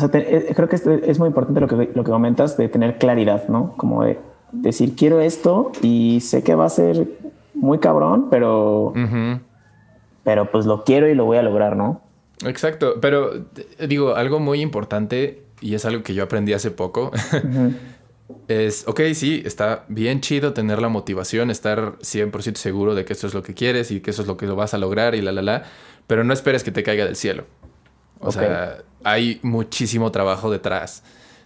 [SPEAKER 1] o sea, eh, creo que es, muy importante lo que, lo que comentas de tener claridad, ¿no? Como de decir, quiero esto y sé que va a ser muy cabrón, pero, pero pues lo quiero y lo voy a lograr, ¿no?
[SPEAKER 4] Exacto, pero digo, algo muy importante y es algo que yo aprendí hace poco. <laughs> Es, ok, sí, está bien chido tener la motivación, estar 100% seguro de que esto es lo que quieres y que eso es lo que lo vas a lograr y la, la, la, pero no esperes que te caiga del cielo. O sea, hay muchísimo trabajo detrás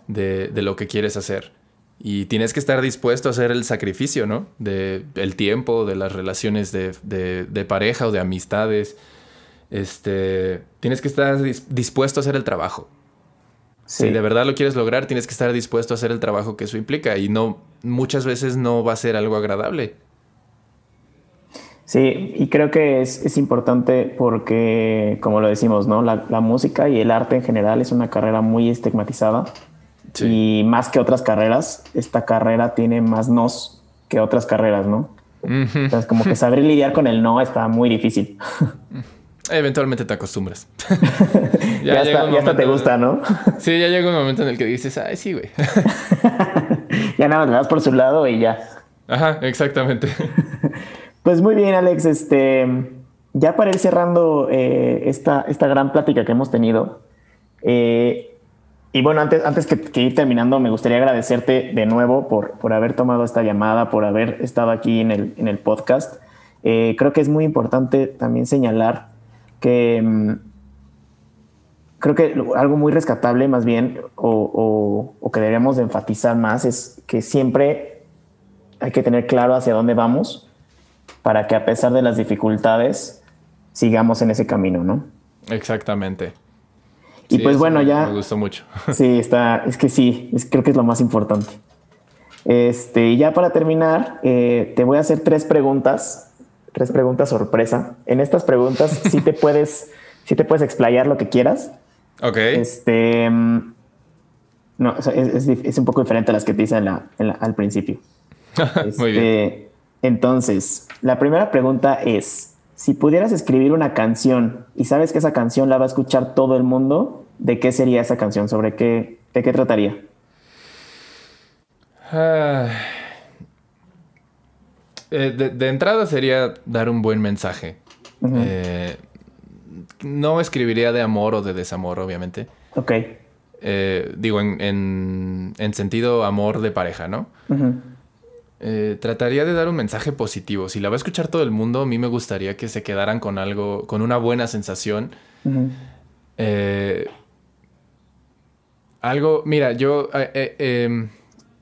[SPEAKER 4] de, lo que quieres hacer. Y tienes que estar dispuesto a hacer el sacrificio, ¿no? De el tiempo, de las relaciones de, pareja o de amistades. Este, tienes que estar dispuesto a hacer el trabajo. Si de verdad lo quieres lograr, tienes que estar dispuesto a hacer el trabajo que eso implica. Y no, muchas veces no va a ser algo agradable.
[SPEAKER 1] Sí, y creo que es, importante porque, como lo decimos, ¿no? La, música y el arte en general es una carrera muy estigmatizada. Y más que otras carreras, esta carrera tiene más nos que otras carreras, ¿no? Entonces, como que saber lidiar con el no está muy difícil. <laughs>
[SPEAKER 4] Eventualmente te acostumbras. <laughs> <laughs>
[SPEAKER 1] ya, hasta, te gusta, ¿no?
[SPEAKER 4] sí, ya llega un momento en el que dices, ay, sí, güey.
[SPEAKER 1] ya nada más le das por su lado y ya.
[SPEAKER 4] Ajá, exactamente.
[SPEAKER 1] Pues muy bien, Alex. Este, ya para ir cerrando eh, esta, esta gran plática que hemos tenido, eh, y bueno, antes, antes que, ir terminando, me gustaría agradecerte de nuevo por, por haber tomado esta llamada, por haber estado aquí en el, en el podcast. Eh, creo que es muy importante también señalar que mm, creo que algo muy rescatable más bien o, o, que deberíamos de enfatizar más es que siempre hay que tener claro hacia dónde vamos para que a pesar de las dificultades sigamos en ese camino, ¿no?
[SPEAKER 4] Exactamente.
[SPEAKER 1] Y pues bueno, ya...
[SPEAKER 4] Me gustó mucho. <laughs>
[SPEAKER 1] Sí, está, es que sí, es, creo que es lo más importante. Este, y ya para terminar, eh, te voy a hacer tres preguntas, tres preguntas sorpresa. En estas preguntas <laughs> sí te puedes, sí te puedes explayar lo que quieras.
[SPEAKER 4] Ok.
[SPEAKER 1] Este, mm, no, es, un poco diferente a las que te hice al principio. <laughs>
[SPEAKER 4] Muy bien.
[SPEAKER 1] Entonces, la primera pregunta es, si pudieras escribir una canción y sabes que esa canción la va a escuchar todo el mundo, ¿de qué sería esa canción? ¿Sobre qué, de qué trataría?
[SPEAKER 4] Ah, eh, de, entrada sería dar un buen mensaje. Eh, no escribiría de amor o de desamor, obviamente.
[SPEAKER 1] Ok.
[SPEAKER 4] Eh, digo, en, sentido amor de pareja, ¿no? Eh, trataría de dar un mensaje positivo. Si la va a escuchar todo el mundo, a mí me gustaría que se quedaran con algo, con una buena sensación. Eh, algo, mira, yo eh, em,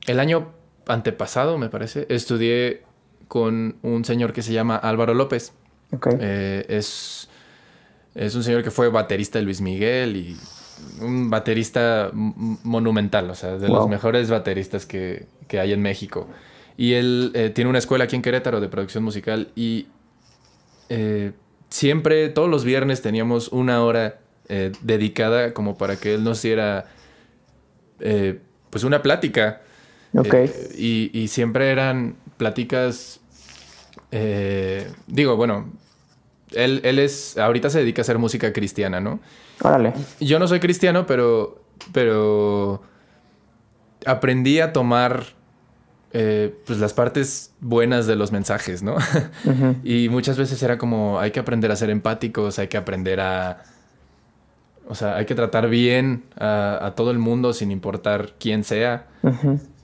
[SPEAKER 4] el año antepasado, me parece, estudié con un señor que se llama Álvaro López. es, es un señor que fue baterista de Luis Miguel y un baterista monumental, o sea, de los mejores bateristas que, que hay en México. Y él eh, tiene una escuela aquí en Querétaro de producción musical y eh, siempre, todos los viernes teníamos una hora eh, dedicada como para que él nos diera pues una plática.
[SPEAKER 1] Ok.
[SPEAKER 4] Y, y, siempre eran pláticas, digo, bueno, él, él es, ahorita se dedica a hacer música cristiana, ¿no?
[SPEAKER 1] Órale.
[SPEAKER 4] Yo no soy cristiano, pero, pero aprendí a tomar eh, pues las partes buenas de los mensajes, ¿no? <laughs> Y muchas veces era como, hay que aprender a ser empáticos, hay que aprender a... O sea, hay que tratar bien a, todo el mundo sin importar quién sea.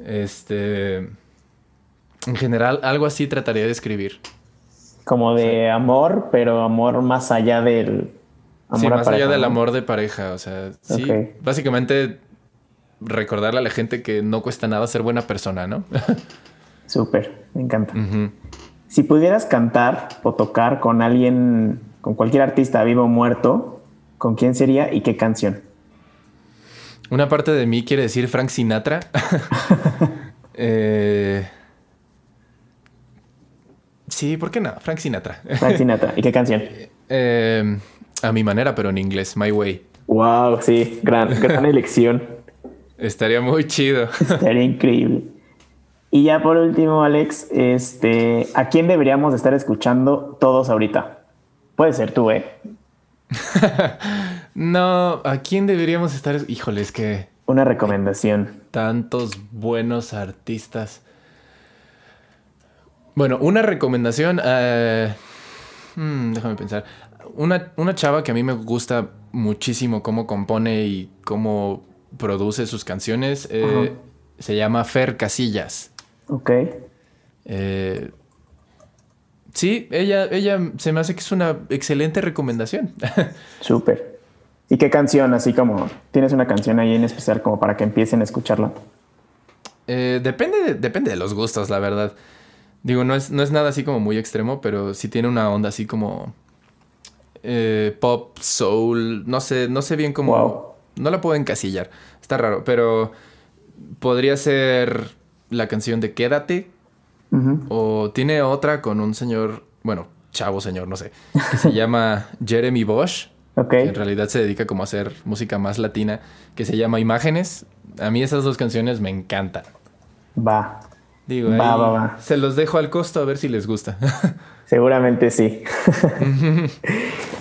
[SPEAKER 4] Este... En general, algo así trataría de escribir.
[SPEAKER 1] Como de amor, pero amor más allá del...
[SPEAKER 4] Amor sí, más allá del amor de pareja. O sea, sí. Básicamente recordarle a la gente que no cuesta nada ser buena persona, ¿no? <laughs>
[SPEAKER 1] Súper, me encanta. Si pudieras cantar o tocar con alguien, con cualquier artista vivo o muerto, ¿con quién sería y qué canción?
[SPEAKER 4] Una parte de mí quiere decir Frank Sinatra. <laughs> Eh, sí, ¿por qué no? Frank Sinatra.
[SPEAKER 1] Frank Sinatra. ¿Y qué canción? <laughs>
[SPEAKER 4] Eh, a mi manera, pero en inglés, My Way.
[SPEAKER 1] Wow, sí, gran, gran elección.
[SPEAKER 4] Estaría muy chido.
[SPEAKER 1] Estaría increíble. Y ya por último, Alex, este, ¿a quién deberíamos estar escuchando todos ahorita? Puede ser tú, ¿eh? <laughs>
[SPEAKER 4] no, ¿a quién deberíamos estar? Híjole, es que...
[SPEAKER 1] Una recomendación.
[SPEAKER 4] Tantos buenos artistas. Bueno, una recomendación. Eh, hmm, déjame pensar. Una, una chava que a mí me gusta muchísimo cómo compone y cómo produce sus canciones. Eh, se llama Fer Casillas.
[SPEAKER 1] Ok.
[SPEAKER 4] Eh, sí, ella, ella se me hace que es una excelente recomendación. <laughs>
[SPEAKER 1] Súper. ¿Y qué canción? Así como, ¿tienes una canción ahí en especial como para que empiecen a escucharla?
[SPEAKER 4] Eh, depende, de, depende de los gustos, la verdad. Digo, no es, no es nada así como muy extremo, pero sí tiene una onda así como pop, soul, no sé, no sé bien cómo, no la puedo encasillar. Está raro, pero podría ser la canción de Quédate. O tiene otra con un señor, bueno, chavo señor, no sé, que se <laughs> llama Jeremy Bosch. Que en realidad se dedica como a hacer música más latina, que se llama Imágenes. A mí esas dos canciones me encantan.
[SPEAKER 1] Va.
[SPEAKER 4] Digo, va, va, va. se los dejo al costo a ver si les gusta. <laughs>
[SPEAKER 1] Seguramente sí.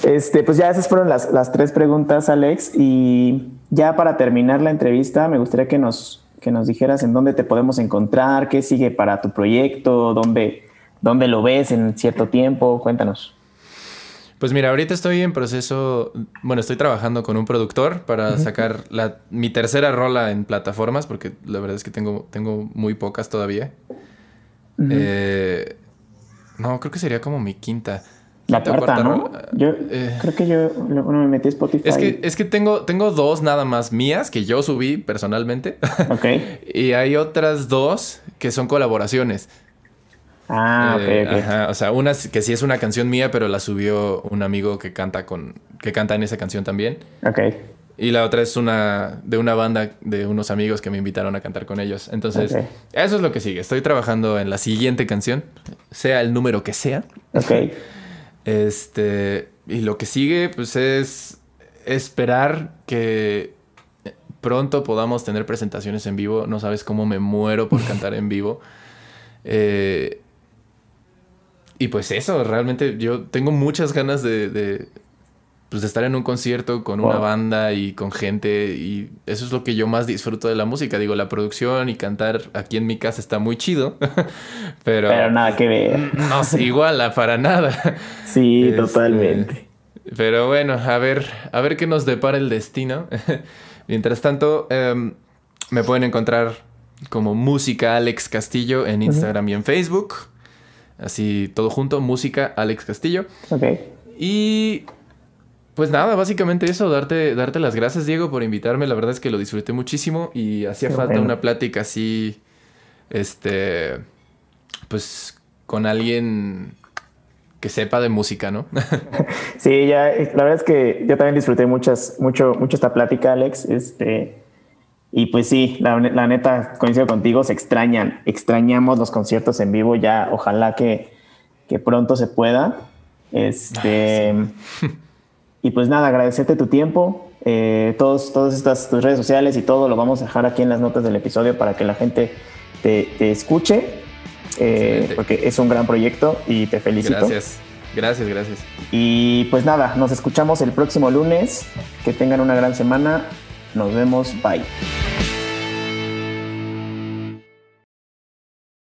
[SPEAKER 1] este, pues ya esas fueron las, las, tres preguntas, Alex. Y ya para terminar la entrevista, me gustaría que nos, que nos dijeras en dónde te podemos encontrar, qué sigue para tu proyecto, dónde, dónde lo ves en cierto tiempo. Cuéntanos.
[SPEAKER 4] Pues mira, ahorita estoy en proceso, bueno, estoy trabajando con un productor para sacar la, mi tercera rola en plataformas, porque la verdad es que tengo, tengo muy pocas todavía. eh, no, creo que sería como mi quinta.
[SPEAKER 1] La cuarta, ¿no? Yo eh, creo que yo no me metí a Spotify.
[SPEAKER 4] Es que, es que tengo, tengo dos nada más mías que yo subí personalmente.
[SPEAKER 1] Ok. <laughs>
[SPEAKER 4] y hay otras dos que son colaboraciones.
[SPEAKER 1] Ah,
[SPEAKER 4] eh,
[SPEAKER 1] ok,
[SPEAKER 4] Ajá, o sea, una que sí es una canción mía, pero la subió un amigo que canta con. que canta en esa canción también.
[SPEAKER 1] Ok.
[SPEAKER 4] Y la otra es una de una banda de unos amigos que me invitaron a cantar con ellos. Entonces, eso es lo que sigue. Estoy trabajando en la siguiente canción, sea el número que sea.
[SPEAKER 1] Ok.
[SPEAKER 4] Este, y lo que sigue, pues es esperar que pronto podamos tener presentaciones en vivo. No sabes cómo me muero por <laughs> cantar en vivo. Eh, y pues eso, realmente yo tengo muchas ganas de pues de estar en un concierto con una banda y con gente y eso es lo que yo más disfruto de la música. Digo, la producción y cantar aquí en mi casa está muy chido, <laughs> pero...
[SPEAKER 1] Pero nada que ver.
[SPEAKER 4] No se iguala para nada. <laughs>
[SPEAKER 1] Sí, este, totalmente.
[SPEAKER 4] Pero bueno, a ver, a ver qué nos depara el destino. <laughs> Mientras tanto, em, me pueden encontrar como Música Alex Castillo en Instagram y en Facebook. Así todo junto, Música Alex Castillo.
[SPEAKER 1] Ok.
[SPEAKER 4] Y pues nada, básicamente eso, darte, darte las gracias, Diego, por invitarme. La verdad es que lo disfruté muchísimo y hacía falta una plática así, este, pues con alguien que sepa de música, ¿no? <laughs>
[SPEAKER 1] sí, ya, la verdad es que yo también disfruté muchas, mucho, mucho esta plática, Alex. Este, y pues sí, la, neta, coincido contigo, se extrañan, extrañamos los conciertos en vivo, ya ojalá que, que pronto se pueda. Este. Ah, <laughs> Y pues nada, agradecerte tu tiempo, eh, todos, todas estas tus redes sociales y todo lo vamos a dejar aquí en las notas del episodio para que la gente te, escuche, eh, porque es un gran proyecto y te felicito.
[SPEAKER 4] Gracias, gracias, gracias.
[SPEAKER 1] Y pues nada, nos escuchamos el próximo lunes. Que tengan una gran semana. Nos vemos. Bye.